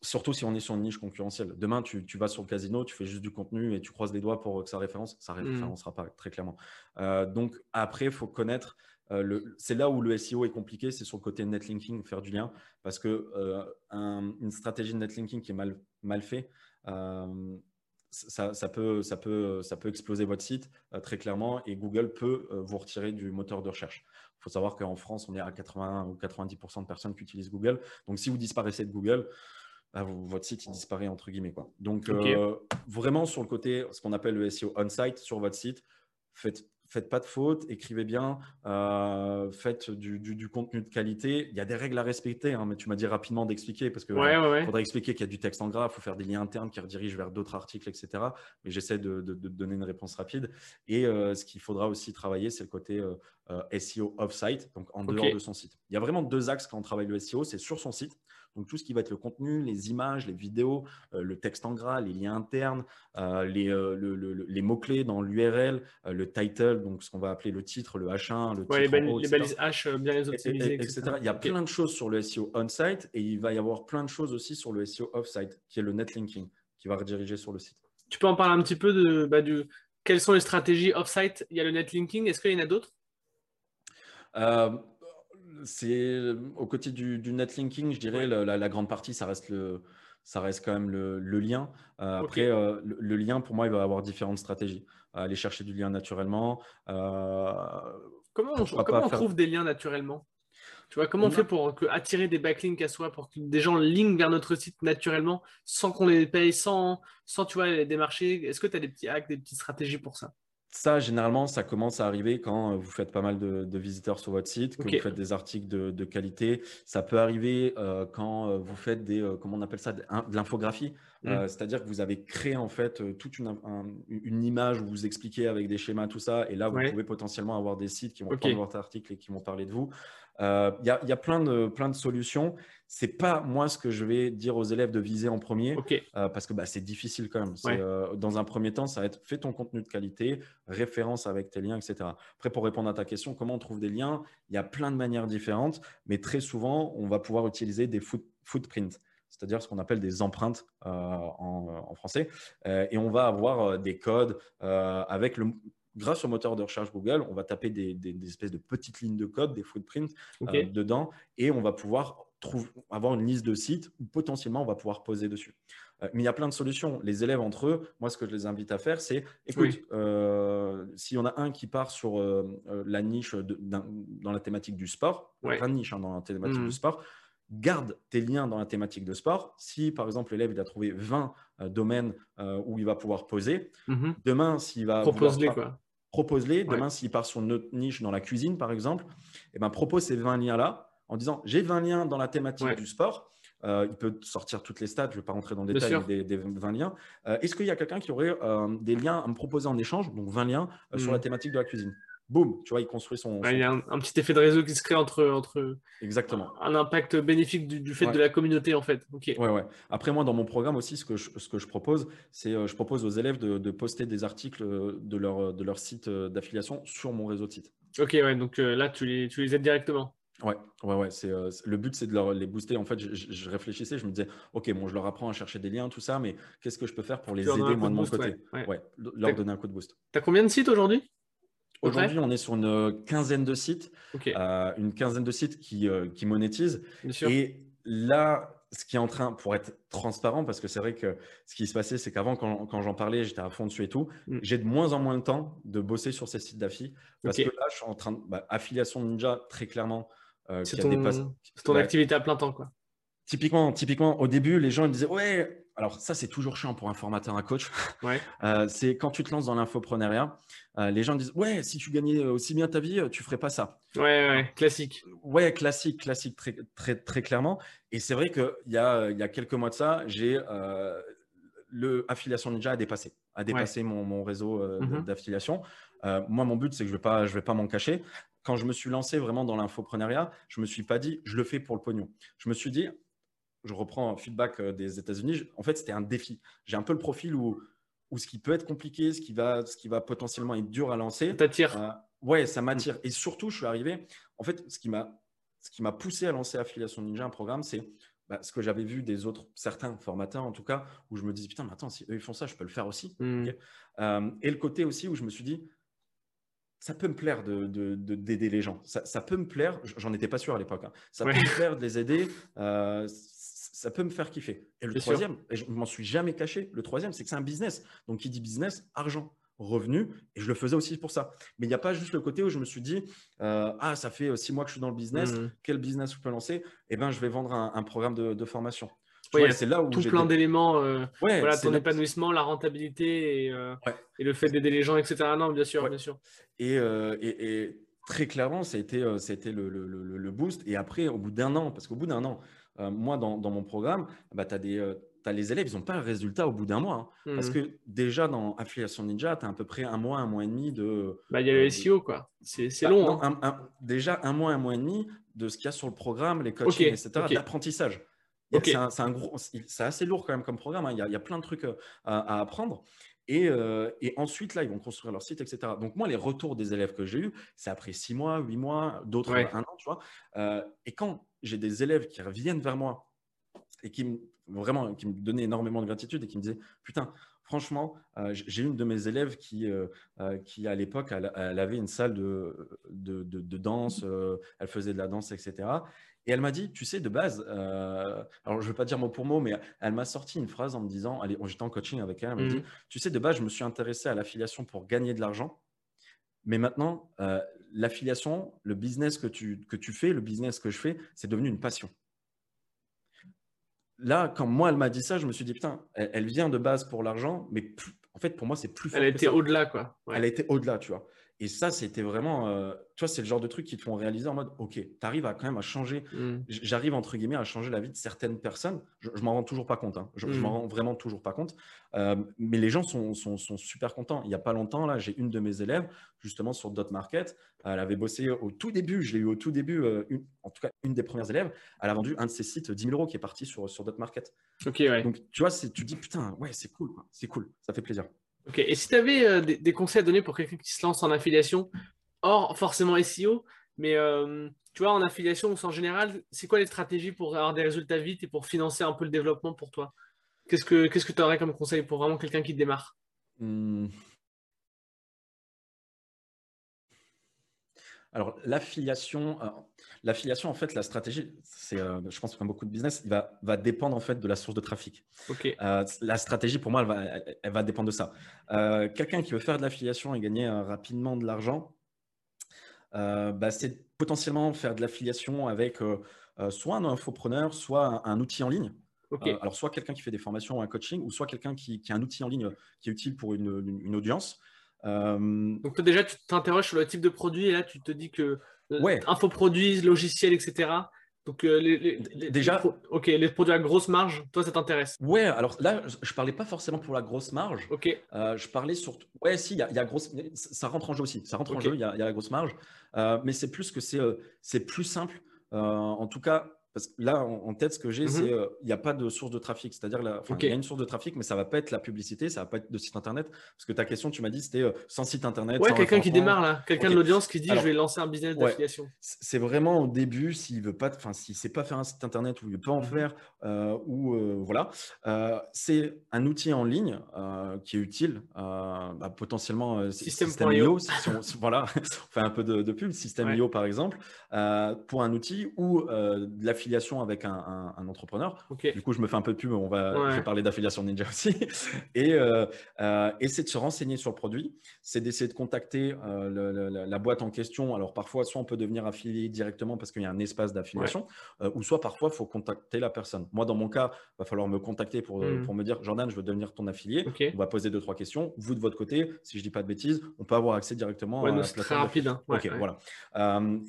Surtout si on est sur une niche concurrentielle. Demain, tu, vas sur le casino, tu fais juste du contenu et tu croises les doigts pour que ça référence. Ça ne mmh. référencera pas, très clairement. Euh, donc, après, il faut connaître. Euh, c'est là où le SEO est compliqué, c'est sur le côté netlinking, faire du lien. Parce que euh, une stratégie de netlinking qui est mal, mal faite, ça, peut, ça, peut, ça peut exploser votre site très clairement et Google peut vous retirer du moteur de recherche. Il faut savoir qu'en France, on est à 80 ou 90% de personnes qui utilisent Google. Donc, si vous disparaissez de Google, bah, votre site il disparaît entre guillemets. Quoi. Donc, euh, vraiment sur le côté, ce qu'on appelle le SEO on-site sur votre site, faites faites pas de fautes, écrivez bien, euh, faites du, contenu de qualité. Il y a des règles à respecter, hein, mais tu m'as dit rapidement d'expliquer parce que euh, faudrait expliquer qu'il y a du texte en gras, il faut faire des liens internes qui redirigent vers d'autres articles, etc. Mais j'essaie de, donner une réponse rapide. Et euh, ce qu'il faudra aussi travailler, c'est le côté SEO off-site, donc en dehors de son site. Il y a vraiment deux axes quand on travaille le SEO, c'est sur son site donc tout ce qui va être le contenu, les images, les vidéos, euh, le texte en gras, les liens internes, euh, les, euh, les mots-clés dans l'URL, le title, donc ce qu'on va appeler le titre, le H1, le titre les, balises H bien les optimiser, etc. Il y a plein de choses sur le SEO on-site et il va y avoir plein de choses aussi sur le SEO off-site, qui est le netlinking, qui va rediriger sur le site. Tu peux en parler un petit peu de, bah, du, quelles sont les stratégies off-site? Il y a le netlinking, est-ce qu'il y en a d'autres? C'est au côté du, netlinking, je dirais, la, grande partie, ça reste, le, ça reste quand même le, lien. Euh, après, euh, le, lien, pour moi, il va avoir différentes stratégies. aller chercher du lien naturellement. Euh, comment on, comment on trouve des liens naturellement? Tu vois, comment on, fait pour attirer des backlinks à soi, pour que des gens linkent vers notre site naturellement, sans qu'on les paye, sans, sans tu vois, les démarcher? Est-ce que tu as des petits hacks, des petites stratégies pour ça? Ça, généralement, ça commence à arriver quand euh, vous faites pas mal de, visiteurs sur votre site, que vous faites des articles de, qualité. Ça peut arriver euh, quand euh, vous faites des, comment on appelle ça, de, l'infographie. Mmh. C'est-à-dire que vous avez créé en fait toute une, une, image où vous expliquez avec des schémas, tout ça. Et là, vous pouvez potentiellement avoir des sites qui vont prendre votre article et qui vont parler de vous. Il y, a, plein de, plein de solutions c'est pas moi ce que je vais dire aux élèves de viser en premier, euh, parce que bah, c'est difficile quand même. Euh, dans un premier temps, ça va être fais ton contenu de qualité, référence avec tes liens, etc. Après, pour répondre à ta question, comment on trouve des liens Il y a plein de manières différentes, mais très souvent, on va pouvoir utiliser des footprints c'est-à-dire ce qu'on appelle des empreintes euh, en, français. et on va avoir des codes avec le, grâce au moteur de recherche Google, on va taper des, espèces de petites lignes de code, des footprints dedans, et on va pouvoir avoir une liste de sites où potentiellement on va pouvoir poser dessus. Euh, mais il y a plein de solutions. Les élèves entre eux, moi, ce que je les invite à faire, c'est écoute, euh, s'il y en a un qui part sur euh, la niche dans la thématique du sport, plein de niches hein, dans la thématique du mmh. sport, garde tes liens dans la thématique de sport. Si, par exemple, l'élève il a trouvé 20 domaines où il va pouvoir poser, mmh demain, s'il va. Propose-les, quoi. Propose-les. Demain, s'il part sur une autre niche dans la cuisine, par exemple, eh ben, propose ces 20 liens-là en disant j'ai 20 liens dans la thématique du sport. Euh, il peut sortir toutes les stats, je ne vais pas rentrer dans le détail des, 20 liens. Euh, est-ce qu'il y a quelqu'un qui aurait euh, des liens à me proposer en échange, donc 20 liens, sur la hmm. thématique de la cuisine? Boum, tu vois, il construit son. il y a un, petit effet de réseau qui se crée entre. entre Exactement. Un impact bénéfique du, fait de la communauté, en fait. Ok. Ouais, ouais. Après, moi, dans mon programme aussi, ce que je, ce que je propose, c'est je propose aux élèves de, poster des articles de leur, de leur site d'affiliation sur mon réseau de sites. Ok, ouais, donc là, tu les, tu les aides directement. Ouais, ouais, ouais. C'est, euh, le but, c'est de leur, les booster. En fait, je, réfléchissais, je me disais, OK, bon, je leur apprends à chercher des liens, tout ça, mais qu'est-ce que je peux faire pour les aider, moi, de mon côté? ouais, leur donner un coup de boost. Tu as combien de sites aujourd'hui Aujourd'hui, on est sur une euh, quinzaine de sites, euh, une quinzaine de sites qui, qui monétisent. Et là, ce qui est en train, pour être transparent, parce que c'est vrai que ce qui se passait, c'est qu'avant, quand, j'en parlais, j'étais à fond dessus et tout. Mm. J'ai de moins en moins de temps de bosser sur ces sites d'affi. Parce que là, je suis en train de. Bah, affiliation Ninja, très clairement, euh, c'est ton, activité à plein temps, quoi. Typiquement, typiquement, au début, les gens ils disaient ouais. Alors ça, c'est toujours chiant pour un formateur, un coach. Ouais. Euh, c'est quand tu te lances dans l'infoprenariat, euh, les gens disent ouais, si tu gagnais aussi bien ta vie, tu ferais pas ça. Ouais, ouais, classique. Ouais, classique, classique, très, très, très clairement. Et c'est vrai qu'il y a, y a quelques mois de ça, j'ai le affiliation Ninja a dépassé, a dépassé mon, mon, réseau mm-hmm. d'affiliation. moi, mon but, c'est que je ne vais pas, je vais pas m'en cacher quand je me suis lancé vraiment dans l'infoprenariat, je ne me suis pas dit je le fais pour le pognon. Je me suis dit, je reprends un feedback euh, des États-Unis, en fait, c'était un défi. J'ai un peu le profil où, où ce qui peut être compliqué, ce qui va, ce qui va potentiellement être dur à lancer. Ça t'attire euh, Ouais, ça m'attire. Et surtout, je suis arrivé. En fait, ce qui m'a ce qui m'a poussé à lancer Affiliation Ninja, un programme, c'est bah, ce que j'avais vu des autres, certains formateurs en tout cas, où je me disais, putain, mais attends, si eux ils font ça, je peux le faire aussi. Hmm. Euh, et le côté aussi où je me suis dit, ça peut me plaire d'aider de, de, les gens. Ça, peut me plaire, j'en étais pas sûr à l'époque, hein. ça peut me plaire de les aider, euh, ça peut me faire kiffer. Et le troisième, et je m'en suis jamais caché, le troisième, c'est que c'est un business. Donc, qui dit business, argent, revenu, et je le faisais aussi pour ça. Mais il n'y a pas juste le côté où je me suis dit, euh, ah, ça fait six mois que je suis dans le business, mmh. quel business je peux lancer? Eh bien, je vais vendre un, programme de formation c'est là où tout plein d'éléments, euh, voilà, ton épanouissement, la rentabilité euh, et, le fait d'aider les gens, etc. Non, bien sûr, bien sûr. Euh, et, et, très clairement, ça a été, ça a été le, le, le, boost. Et après, au bout d'un an, parce qu'au bout d'un an, moi, dans, dans, mon programme, bah, tu as des as les élèves, ils n'ont pas le résultat au bout d'un mois. Hein. Parce mmh. que déjà, dans Affiliation Ninja, tu as à peu près un mois, un mois et demi de. Bah, il y a le SEO, quoi. C'est bah, long. hein. déjà, un mois, un mois et demi de ce qu'il y a sur le programme, les coachings, etc., d'apprentissage. C'est assez lourd quand même comme programme. Hein. Il, y a, plein de trucs euh, à, apprendre. Euh, et, ensuite, là, ils vont construire leur site, etc. Donc, moi, les retours des élèves que j'ai eus, c'est après six mois, huit mois, d'autres un an, tu vois. Euh, et quand j'ai des élèves qui reviennent vers moi et qui me, vraiment, qui me donnaient énormément de gratitude et qui me disaient, putain, franchement, j'ai une de mes élèves qui, qui à l'époque, elle, avait une salle de, de, de danse, elle faisait de la danse, etc. Et elle m'a dit, tu sais, de base, euh, alors je ne veux pas dire mot pour mot, mais elle m'a sorti une phrase en me disant, allez, j'étais en coaching avec elle, elle m'a dit, mmh. tu sais, de base, je me suis intéressé à l'affiliation pour gagner de l'argent, mais maintenant, euh, l'affiliation, le business que tu, que tu fais, le business que je fais, c'est devenu une passion. Là, quand moi, elle m'a dit ça, je me suis dit, putain, elle, vient de base pour l'argent, mais en fait, pour moi, c'est plus fort. Elle a été au-delà, quoi. Elle a été au-delà, tu vois. Et ça, c'était vraiment, euh, tu vois, c'est le genre de truc qui te font réaliser en mode, OK, tu arrives à quand même à changer, mmh. j'arrive entre guillemets à changer la vie de certaines personnes. Je, je m'en rends toujours pas compte, hein. je, je m'en rends vraiment toujours pas compte. Euh, mais les gens sont, sont, sont, super contents. Il n'y a pas longtemps, là, j'ai une de mes élèves, justement sur Dot Market, elle avait bossé au tout début, je l'ai eu au tout début, euh, une, en tout cas une des premières élèves, elle a vendu un de ses sites 10 000 euros qui est parti sur, sur Dot Market. Ok, ouais. Donc, tu vois, tu dis, putain, ouais, c'est cool, c'est cool, ça fait plaisir. Ok, et si tu avais euh, des, conseils à donner pour quelqu'un qui se lance en affiliation, Or, forcément SEO, mais euh, tu vois, en affiliation en général, c'est quoi les stratégies pour avoir des résultats vite et pour financer un peu le développement pour toi? Qu'est-ce que tu que aurais comme conseil pour vraiment quelqu'un qui démarre? Mmh. Alors, l'affiliation, l'affiliation, en fait, la stratégie, c'est, je pense comme beaucoup de business, il va, va dépendre en fait de la source de trafic. Ok. la stratégie, pour moi, elle va, elle va dépendre de ça. quelqu'un qui veut faire de l'affiliation et gagner rapidement de l'argent, bah, c'est potentiellement faire de l'affiliation avec soit un infopreneur, soit un outil en ligne. Euh, alors, soit quelqu'un qui fait des formations ou un coaching, ou soit quelqu'un qui, a un outil en ligne euh, qui est utile pour une, audience. Euh, Donc, toi, déjà, tu t'interroges sur le type de produit et là, tu te dis que ouais. infoproduits, logiciels, etc. Donc, les, déjà, ok, les produits à grosse marge, toi, ça t'intéresse? Ouais, alors là, je parlais pas forcément pour la grosse marge. Ok. je parlais surtout. Ouais, si, il y, a, grosse. Ça rentre en jeu aussi. Ça rentre en jeu. Il y, a, la grosse marge, mais c'est plus que c'est plus simple. en tout cas, parce que là, en, tête, ce que j'ai, mmh c'est euh, il n'y a pas de source de trafic. C'est-à-dire, il y a une source de trafic, mais ça ne va pas être la publicité, ça ne va pas être de site internet. Parce que ta question, tu m'as dit, c'était euh, sans site internet. Ouais, quelqu'un qui démarre là, quelqu'un de l'audience qui dit, je vais lancer un business d'affiliation. c'est vraiment au début, s'il veut pas, enfin, s'il ne sait pas faire un site internet ou il ne veut pas en mmh faire, euh, ou voilà, c'est un outil en ligne qui est utile, bah, potentiellement System.io. voilà, on fait un peu de, pub, System.io par exemple, pour un outil ou de la affiliation avec un, entrepreneur. Du coup, je me fais un peu de pub, on va, je vais parler d'affiliation ninja aussi. et, euh, euh, et c'est de se renseigner sur le produit, c'est d'essayer de contacter euh, la boîte en question. Alors parfois, soit on peut devenir affilié directement parce qu'il y a un espace d'affiliation, ou soit parfois, il faut contacter la personne. Moi, dans mon cas, il va falloir me contacter pour, mmh. pour me dire, Jordan, je veux devenir ton affilié. On va poser deux, trois questions. Vous, de votre côté, si je dis pas de bêtises, on peut avoir accès directement à la Très rapide. Hein. ok, voilà.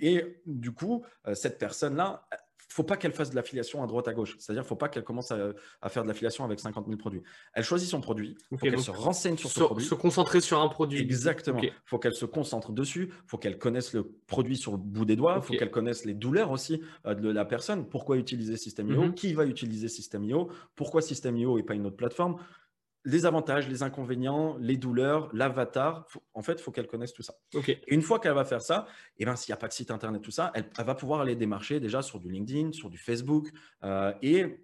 et du coup, cette personne-là, faut pas qu'elle fasse de l'affiliation à droite à gauche. C'est-à-dire, faut pas qu'elle commence à, faire de l'affiliation avec 50 000 produits. Elle choisit son produit. Il faut qu'elle se renseigne sur son produit. Se concentrer sur un produit. Exactement. Il faut qu'elle se concentre dessus. Il faut qu'elle connaisse le produit sur le bout des doigts. Il faut qu'elle connaisse les douleurs aussi euh, de la personne. Pourquoi utiliser System.io mhm. Qui va utiliser System.io Pourquoi System.io et pas une autre plateforme? Les avantages, les inconvénients, les douleurs, l'avatar. En fait, il faut qu'elle connaisse tout ça. Et une fois qu'elle va faire ça, et eh ben, s'il n'y a pas de site internet, tout ça, elle, va pouvoir aller démarcher déjà sur du LinkedIn, sur du Facebook euh, et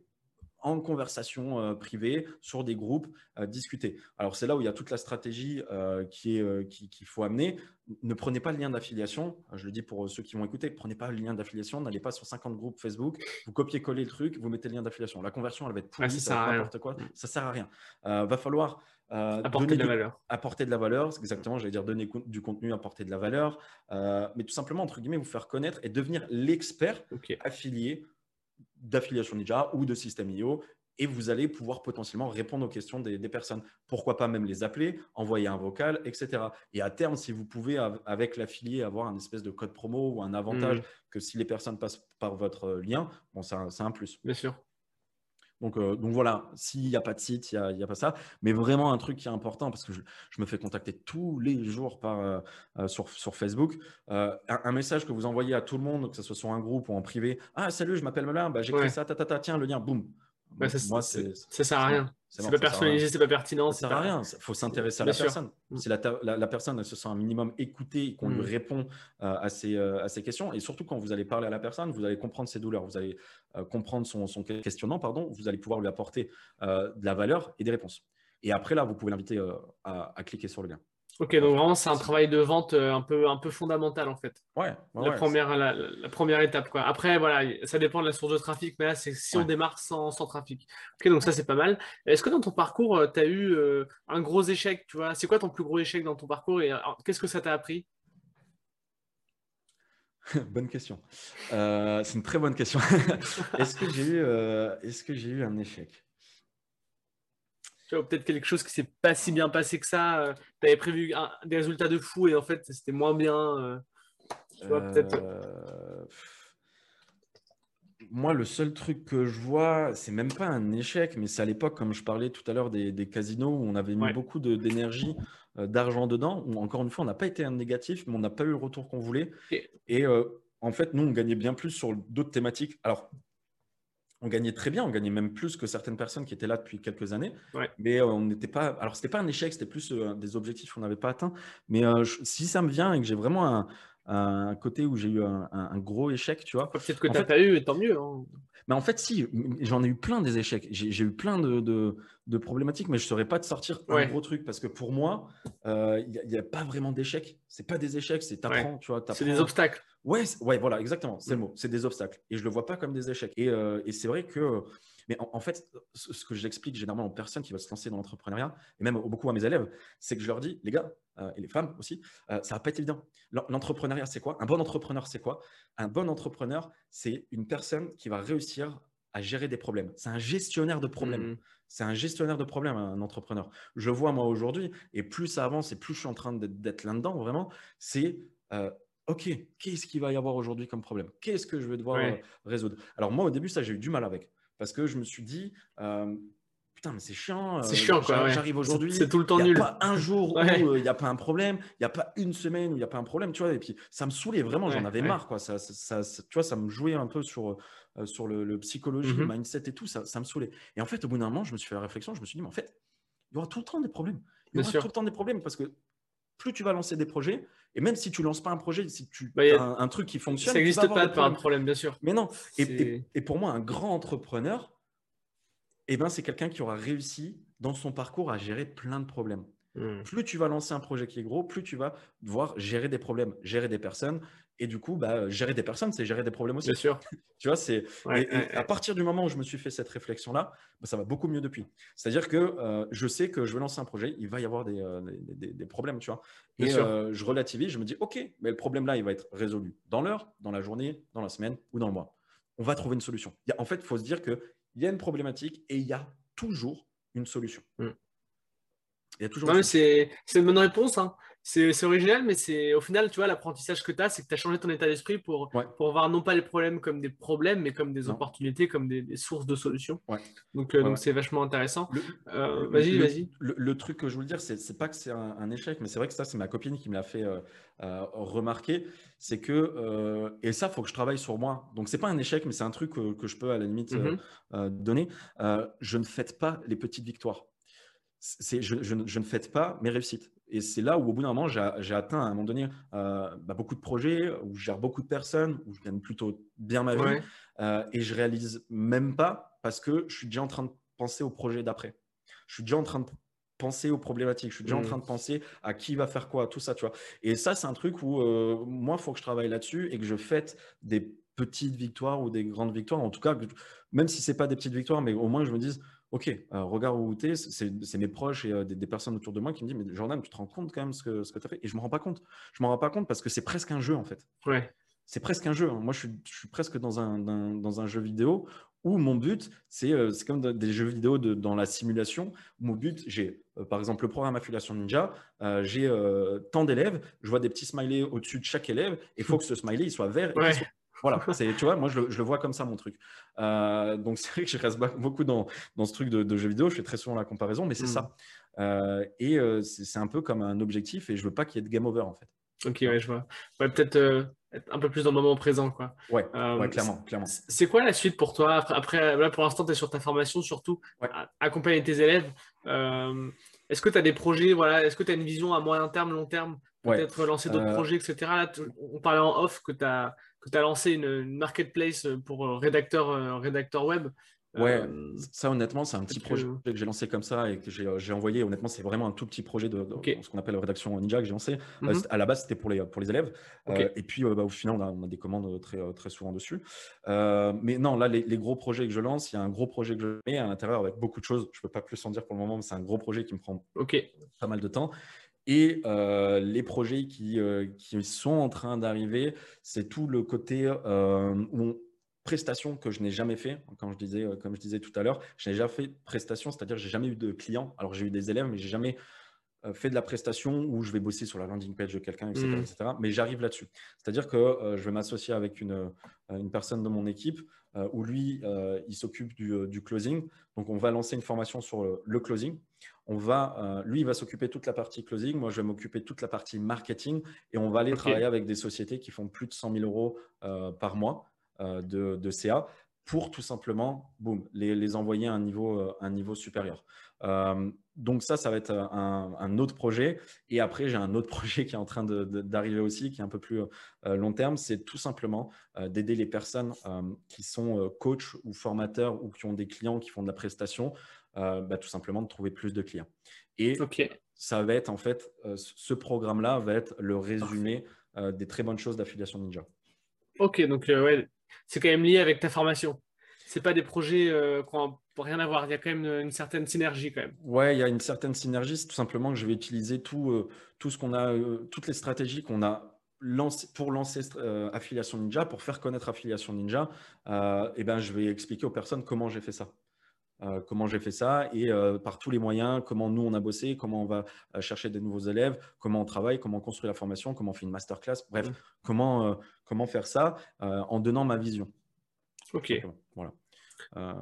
en conversation euh, privée sur des groupes euh, discuter. Alors c'est là où il y a toute la stratégie euh, qui est qu'il faut amener. Ne prenez pas le lien d'affiliation. Je le dis pour ceux qui vont écouter, prenez pas le lien d'affiliation. N'allez pas sur 50 groupes Facebook. Vous copiez-coller le truc, vous mettez le lien d'affiliation. La conversion, elle va être pourrie, ça, sert à n'importe quoi. Ça sert à rien. va falloir apporter de la valeur. Apporter de la valeur, exactement. J'allais dire donner du contenu, apporter de la valeur, mais tout simplement entre guillemets vous faire connaître et devenir l'expert affilié d'affiliation Ninja ou de System.io et vous allez pouvoir potentiellement répondre aux questions des, personnes. Pourquoi pas même les appeler, envoyer un vocal, etc. Et à terme, si vous pouvez, avec l'affilié, avoir un espèce de code promo ou un avantage mmh. que si les personnes passent par votre lien, bon, c'est un, plus. Bien sûr. Donc, euh, donc voilà, s'il n'y a pas de site, il n'y a, pas ça. Mais vraiment, un truc qui est important, parce que je, me fais contacter tous les jours par, euh, euh, sur, sur, Facebook, un, message que vous envoyez à tout le monde, que ce soit sur un groupe ou en privé. Ah, salut, je m'appelle Melin, bah, j'ai créé ça, ta, ta, ta, tiens, le lien, boum. Bah, ça, moi, ça sert à rien. C'est pas personnalisé, c'est pas pertinent. Ça sert à rien. Il faut s'intéresser à la personne. Mm. Si la, la, personne elle se sent un minimum écoutée et qu'on lui mm. répond à, ses, à, ses, questions, et surtout quand vous allez parler à la personne, vous allez comprendre ses douleurs, vous allez comprendre son, son, questionnement, pardon, vous allez pouvoir lui apporter de la valeur et des réponses. Et après, là, vous pouvez l'inviter à, à cliquer sur le lien. Ok, donc vraiment, c'est un travail de vente euh, un peu, un peu fondamental en fait. Ouais. la, première, la, première étape. Quoi. Après, voilà, ça dépend de la source de trafic, mais là, c'est si on démarre sans, sans, trafic. Ok, donc ça, c'est pas mal. Est-ce que dans ton parcours, euh, tu as eu euh, un gros échec tu vois? C'est quoi ton plus gros échec dans ton parcours et qu'est-ce que ça t'a appris? Bonne question. c'est une très bonne question. est-ce que j'ai eu, est-ce que j'ai eu un échec? Peut-être quelque chose qui s'est pas si bien passé que ça. Euh, tu avais prévu des résultats de fou et en fait, c'était moins bien. Euh, tu vois, peut-être. Euh, moi, le seul truc que je vois, c'est même pas un échec, mais c'est à l'époque, comme je parlais tout à l'heure des, casinos, où on avait mis beaucoup d'énergie, d'argent dedans. Où, encore une fois, on n'a pas été un négatif, mais on n'a pas eu le retour qu'on voulait. Et en fait, nous, on gagnait bien plus sur d'autres thématiques. Alors, on gagnait très bien, on gagnait même plus que certaines personnes qui étaient là depuis quelques années. Mais euh, on n'était pas. Alors, c'était pas un échec, c'était plus euh, des objectifs qu'on n'avait pas atteints. Mais euh, si ça me vient et que j'ai vraiment un côté où j'ai eu un, gros échec, tu vois. Peut-être que tu n'as pas eu, tant mieux. Hein. Mais en fait, si, j'en ai eu plein des échecs. J'ai eu plein de, de, problématiques, mais je ne saurais pas te sortir un gros truc parce que pour moi, euh, il n'y a, pas vraiment d'échecs. Ce pas des échecs, c'est t'apprends, tu vois. C'est des obstacles. Ouais, ouais, voilà, exactement, c'est le mm. mot. C'est des obstacles. Et je ne le vois pas comme des échecs. Et, euh, et c'est vrai que mais en, fait, ce que j'explique généralement aux personnes qui veulent se lancer dans l'entrepreneuriat, et même beaucoup à mes élèves, c'est que je leur dis, les gars, euh, et les femmes aussi, euh, ça va pas être évident. L'entrepreneuriat, c'est quoi? Un bon entrepreneur, c'est quoi? Un bon entrepreneur, c'est une personne qui va réussir à gérer des problèmes. C'est un gestionnaire de problèmes. Mmh. C'est un gestionnaire de problèmes, un entrepreneur. Je vois moi aujourd'hui, et plus ça avance et plus je suis en train d'être là-dedans, vraiment, c'est euh, OK, qu'est-ce qu'il va y avoir aujourd'hui comme problème? Qu'est-ce que je vais devoir résoudre? Alors moi, au début, ça, j'ai eu du mal avec parce que je me suis dit, euh, putain, mais c'est chiant. C'est euh, chiant, quoi. J'arrive aujourd'hui. C'est tout le temps nul. Il n'y a pas un jour où euh, il n'y a pas un problème. Il n'y a pas une semaine où il n'y a pas un problème, tu vois. Et puis, ça me saoulait vraiment. J'en avais marre, quoi. Ça, ça, tu vois, ça me jouait un peu sur, sur le, psychologie, le mmh mindset et tout. Ça, ça me saoulait. Et en fait, au bout d'un moment, je me suis fait la réflexion. Je me suis dit, mais en fait, il y aura tout le temps des problèmes. Il y aura tout le temps des problèmes parce que plus tu vas lancer des projets, et même si tu lances pas un projet, si tu bah, as un, truc qui fonctionne, ça n'existe pas de pas un problème, bien sûr. Mais non. Et, et, pour moi, un grand entrepreneur, eh ben, c'est quelqu'un qui aura réussi dans son parcours à gérer plein de problèmes. Hmm. Plus tu vas lancer un projet qui est gros, plus tu vas devoir gérer des problèmes, gérer des personnes. Et du coup, bah, gérer des personnes, c'est gérer des problèmes aussi. Bien sûr. tu vois, c'est à partir du moment où je me suis fait cette réflexion-là, bah, ça va beaucoup mieux depuis. C'est-à-dire que euh, je sais que je vais lancer un projet, il va y avoir des, euh, des, problèmes, tu vois. et euh, je relativise, je me dis, OK, mais le problème-là, il va être résolu dans l'heure, dans la journée, dans la semaine ou dans le mois. On va trouver une solution. En fait, il faut se dire que il y a une problématique et il y a toujours une solution. Hmm. Il y a toujours. c'est une bonne réponse. Hein c'est original, mais c'est au final, tu vois, l'apprentissage que tu as, c'est que tu as changé ton état d'esprit pour, pour voir non pas les problèmes comme des problèmes, mais comme des opportunités, comme des, sources de solutions. Donc, euh, donc c'est vachement intéressant. Euh, vas-y, vas-y. Le, truc que je voulais dire, c'est pas que c'est un, échec, mais c'est vrai que ça, c'est ma copine qui me l'a fait euh, remarquer. C'est que, et ça, il faut que je travaille sur moi. Donc, c'est pas un échec, mais c'est un truc que, je peux à la limite mm-hmm. donner. je ne fête pas les petites victoires. Je, je, je, ne fête pas mes réussites. Et c'est là où, au bout d'un moment, j'ai atteint à un moment donné euh, bah, beaucoup de projets, où je gère beaucoup de personnes, où je gagne plutôt bien ma vie. Euh, et je réalise même pas parce que je suis déjà en train de penser au projet d'après. Je suis déjà en train de penser aux problématiques. Je suis déjà en mmh. train de penser à qui va faire quoi, tout ça, tu vois. Et ça, c'est un truc où euh, moi, il faut que je travaille là-dessus et que je fête des petites victoires ou des grandes victoires. En tout cas, même si c'est pas des petites victoires, mais au moins je me dise, Ok, euh, regarde où tu es, c'est mes proches et euh, des, personnes autour de moi qui me disent Mais Jordan, tu te rends compte quand même ce que, ce que tu as fait? Et je ne me rends pas compte. Je ne me rends pas compte parce que c'est presque un jeu en fait. Ouais. C'est presque un jeu. Hein. Moi, je suis, presque dans un, dans un jeu vidéo où mon but, c'est euh, comme des jeux vidéo de, dans la simulation. Mon but, j'ai par exemple le programme Affiliation Ninja, j'ai tant d'élèves, je vois des petits smileys au-dessus de chaque élève et il faut que ce smiley il soit vert et soit voilà, tu vois, moi je le, vois comme ça mon truc. Euh, donc c'est vrai que je reste beaucoup dans, dans ce truc de, de, jeux vidéo, je fais très souvent la comparaison, mais c'est mmh. ça. Euh, et euh, c'est un peu comme un objectif et je veux pas qu'il y ait de game over en fait. Ok, ouais, je vois. Ouais, peut-être être un peu plus dans le moment présent. Quoi. Ouais, clairement. clairement. C'est quoi la suite pour toi? Après, là pour l'instant, tu es sur ta formation surtout, accompagner tes élèves. Est-ce que tu as des projets voilà, Est-ce que tu as une vision à moyen terme, long terme? Peut-être lancer d'autres projets, etc. Là, on parlait en off que tu as tu as lancé une, marketplace pour euh, rédacteur, euh, rédacteur web. Ouais, euh, ça honnêtement, c'est un petit projet que, j'ai lancé comme ça et que j'ai envoyé. Honnêtement, c'est vraiment un tout petit projet de, ce qu'on appelle rédaction Ninja que j'ai lancé. Mhm. à la base, c'était pour les, pour les élèves. et puis, bah, au final, on a, des commandes très, très souvent dessus. mais non, là, les, gros projets que je lance, il y a un gros projet que je mets à l'intérieur avec beaucoup de choses. Je ne peux pas plus en dire pour le moment, mais c'est un gros projet qui me prend pas mal de temps. Et euh, les projets qui, euh, qui, sont en train d'arriver, c'est tout le côté euh, prestation que je n'ai jamais fait. Comme je disais, comme je disais tout à l'heure, je n'ai jamais fait prestation, c'est-à-dire que j'ai jamais eu de clients. Alors j'ai eu des élèves, mais j'ai jamais fait de la prestation où je vais bosser sur la landing page de quelqu'un, etc., mmh. Mais j'arrive là-dessus. C'est-à-dire que je vais m'associer avec une, une, personne de mon équipe où lui, il s'occupe du, du, closing. Donc on va lancer une formation sur le closing on va, euh, lui, il va s'occuper toute la partie closing, moi, je vais m'occuper toute la partie marketing et on va aller travailler avec des sociétés qui font plus de 100 000 euros euh, par mois euh, de, CA pour tout simplement, boum, les, envoyer à un niveau, un niveau supérieur. donc ça, ça va être un, autre projet. Et après, j'ai un autre projet qui est en train d'arriver aussi, qui est un peu plus long terme. C'est tout simplement d'aider les personnes qui sont coachs ou formateurs ou qui ont des clients qui font de la prestation, bah, tout simplement de trouver plus de clients. Et ça va être en fait, ce programme-là va être le résumé des très bonnes choses d'affiliation Ninja. Ok, donc ouais, c'est quand même lié avec ta formation. C'est pas des projets euh, qui n'ont rien à voir. Il y a quand même une, certaine synergie quand même. Ouais, il y a une certaine synergie. C'est tout simplement que je vais utiliser tout, euh, tout ce qu'on a, euh, toutes les stratégies qu'on a pour lancer Affiliation Ninja, pour faire connaître Affiliation Ninja. et ben, je vais expliquer aux personnes comment j'ai fait ça. Comment j'ai fait ça et par tous les moyens, comment nous on a bossé, comment on va chercher des nouveaux élèves, comment on travaille, comment on construit la formation, comment on fait une masterclass, bref, mmh. comment, comment faire ça en donnant ma vision. Ok. Voilà. Euh,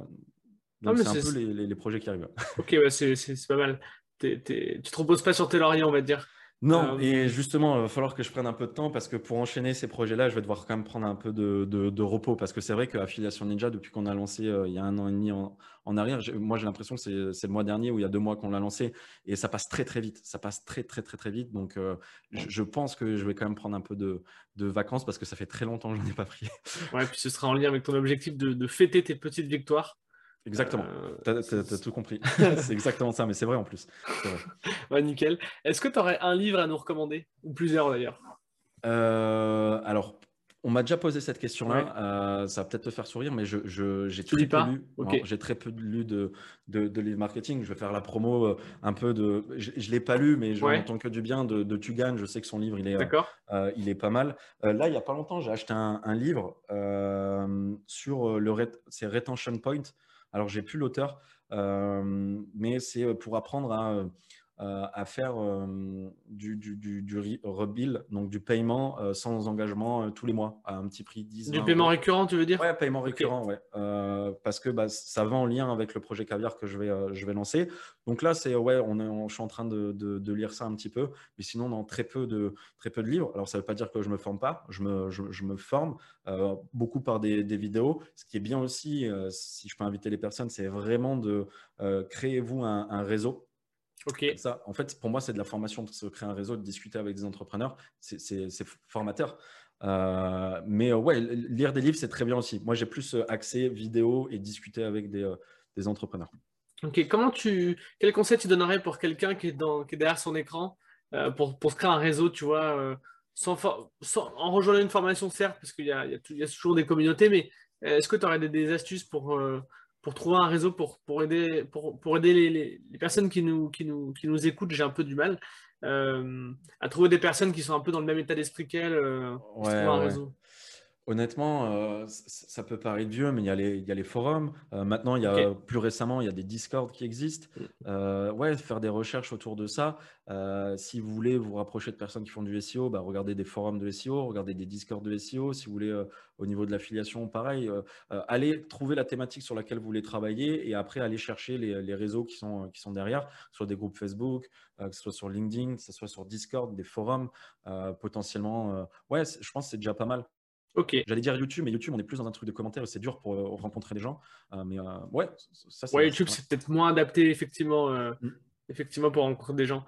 donc, c'est un peu les, projets qui arrivent. ok, c'est pas mal. Tu tu te reposes pas sur tes lauriers, on va dire. Non, euh, et justement, il va falloir que je prenne un peu de temps parce que pour enchaîner ces projets-là, je vais devoir quand même prendre un peu de, repos parce que c'est vrai qu'Affiliation Ninja, depuis qu'on a lancé euh, il y a un an et demi en, arrière, moi j'ai l'impression que c'est le mois dernier ou il y a deux mois qu'on l'a lancé et ça passe très très vite. Ça passe très très très très vite. Donc euh, je, pense que je vais quand même prendre un peu de, vacances parce que ça fait très longtemps que je n'en ai pas pris. Ouais, puis ce sera en lien avec ton objectif de fêter tes petites victoires. Exactement, euh, tu as, tout compris. c'est exactement ça, mais c'est vrai en plus. ouais, nickel. Est-ce que tu aurais un livre à nous recommander? Ou plusieurs d'ailleurs euh, Alors, on m'a déjà posé cette question-là. Euh, ça va peut-être te faire sourire, mais j'ai je, très, peu lu, j'ai très peu lu de, de, livres marketing. Je vais faire la promo un peu de. Je ne l'ai pas lu, mais je n'entends que du bien de, de Tugan. Je sais que son livre, il est, il est pas mal. là, il n'y a pas longtemps, j'ai acheté un, un livre sur le c'est Retention Point. Alors, j'ai plus l'auteur, euh, mais c'est euh, pour apprendre à euh, à faire euh, du, du, du, rebill, donc du paiement euh, sans engagement tous les mois à un petit prix 10 Du paiement récurrent, tu veux dire? Ouais, paiement récurrent, ouais. parce que bah, ça va en lien avec le projet Caviar que je vais, je vais lancer. Donc là, c'est ouais, on, je suis en train de, de, lire ça un petit peu, mais sinon, dans très peu de, très peu de livres. Alors, ça ne veut pas dire que je ne me forme pas, je me, je, me forme beaucoup par des, des, vidéos. Ce qui est bien aussi, si je peux inviter les personnes, c'est vraiment de créer vous un, un réseau Ça, en fait, pour moi, c'est de la formation, de se créer un réseau, de discuter avec des entrepreneurs. C'est formateur. Euh, mais euh, ouais, lire des livres, c'est très bien aussi. Moi, j'ai plus euh, accès vidéo et discuter avec des, des, entrepreneurs. Ok, comment tu, quel conseil tu donnerais pour quelqu'un qui, est dans, qui est derrière son écran pour, pour se créer un réseau, tu vois, sans, sans, en rejoignant une formation, certes, parce qu'il y, y, y a, toujours des communautés, mais est-ce que tu aurais des, des, astuces pour, pour trouver un réseau pour, pour aider, pour, pour aider les, les, personnes qui nous, qui nous, qui nous écoutent, j'ai un peu du mal euh, à trouver des personnes qui sont un peu dans le même état d'esprit qu'elles. Euh, un réseau. Honnêtement, euh, ça peut paraître vieux, mais il y a les, il y a les forums. Euh, maintenant, il y a plus récemment, il y a des Discord qui existent. Mm. Euh, ouais, faire des recherches autour de ça. si vous voulez vous rapprocher de personnes qui font du SEO, bah, regardez des forums de SEO, regardez des Discord de SEO. Si vous voulez, au niveau de l'affiliation, pareil, allez trouver la thématique sur laquelle vous voulez travailler et après aller chercher les, les réseaux qui sont, qui sont derrière, soit des groupes Facebook, que ce soit sur LinkedIn, que ce soit sur Discord, des forums, potentiellement. ouais, je pense que c'est déjà pas mal. J'allais dire YouTube, mais YouTube, on est plus dans un truc de commentaires, c'est dur pour euh, rencontrer des gens. Euh, mais euh, ouais, ça c'est. Ouais, YouTube, c'est peut-être moins adapté, effectivement, mm. effectivement, pour rencontrer des gens.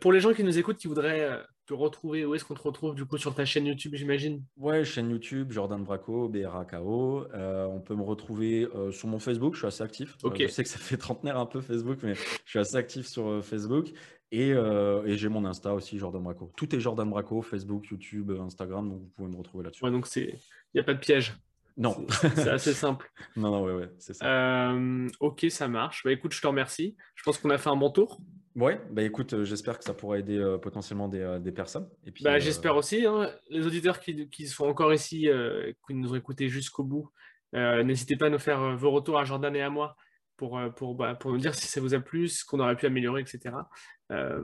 pour les gens qui nous écoutent, qui voudraient te retrouver, où est-ce qu'on te retrouve du coup sur ta chaîne YouTube, j'imagine? Ouais, chaîne YouTube, Jordan Braco, BRAKO. on peut me retrouver sur mon Facebook, je suis assez actif. je sais que ça fait trentenaire un peu Facebook, mais je suis assez actif sur Facebook. Euh, et, j'ai mon Insta aussi, Jordan Braco. Tout est Jordan Braco, Facebook, YouTube, Instagram, donc vous pouvez me retrouver là-dessus. Ouais, donc il n'y a pas de piège. Non. C'est assez simple. non, non, ouais, ouais, c'est ça. Euh, ok, ça marche. Bah écoute, je te remercie. Je pense qu'on a fait un bon tour. Ouais, bah écoute, euh, j'espère que ça pourra aider potentiellement des, personnes. Et puis, bah, J'espère aussi. Hein. les auditeurs qui, qui, sont encore ici, qui nous ont écoutés jusqu'au bout, n'hésitez pas à nous faire vos retours à Jordan et à moi pour, pour, bah, pour nous dire si ça vous a plu, ce qu'on aurait pu améliorer, etc. Euh,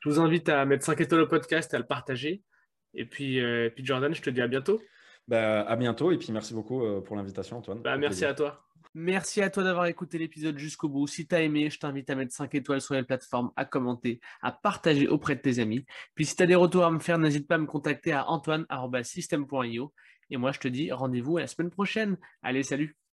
je vous invite à mettre 5 étoiles au podcast à le partager. Et puis, euh, puis Jordan, je te dis à bientôt. Bah, à bientôt et puis merci beaucoup euh, pour l'invitation, Antoine. Bah, merci à toi. Merci à toi d'avoir écouté l'épisode jusqu'au bout. Si tu as aimé, je t'invite à mettre 5 étoiles sur les plateformes, à commenter, à partager auprès de tes amis. Puis si tu as des retours à me faire, n'hésite pas à me contacter à antoine.system.io. Et moi, je te dis rendez-vous à la semaine prochaine. Allez, salut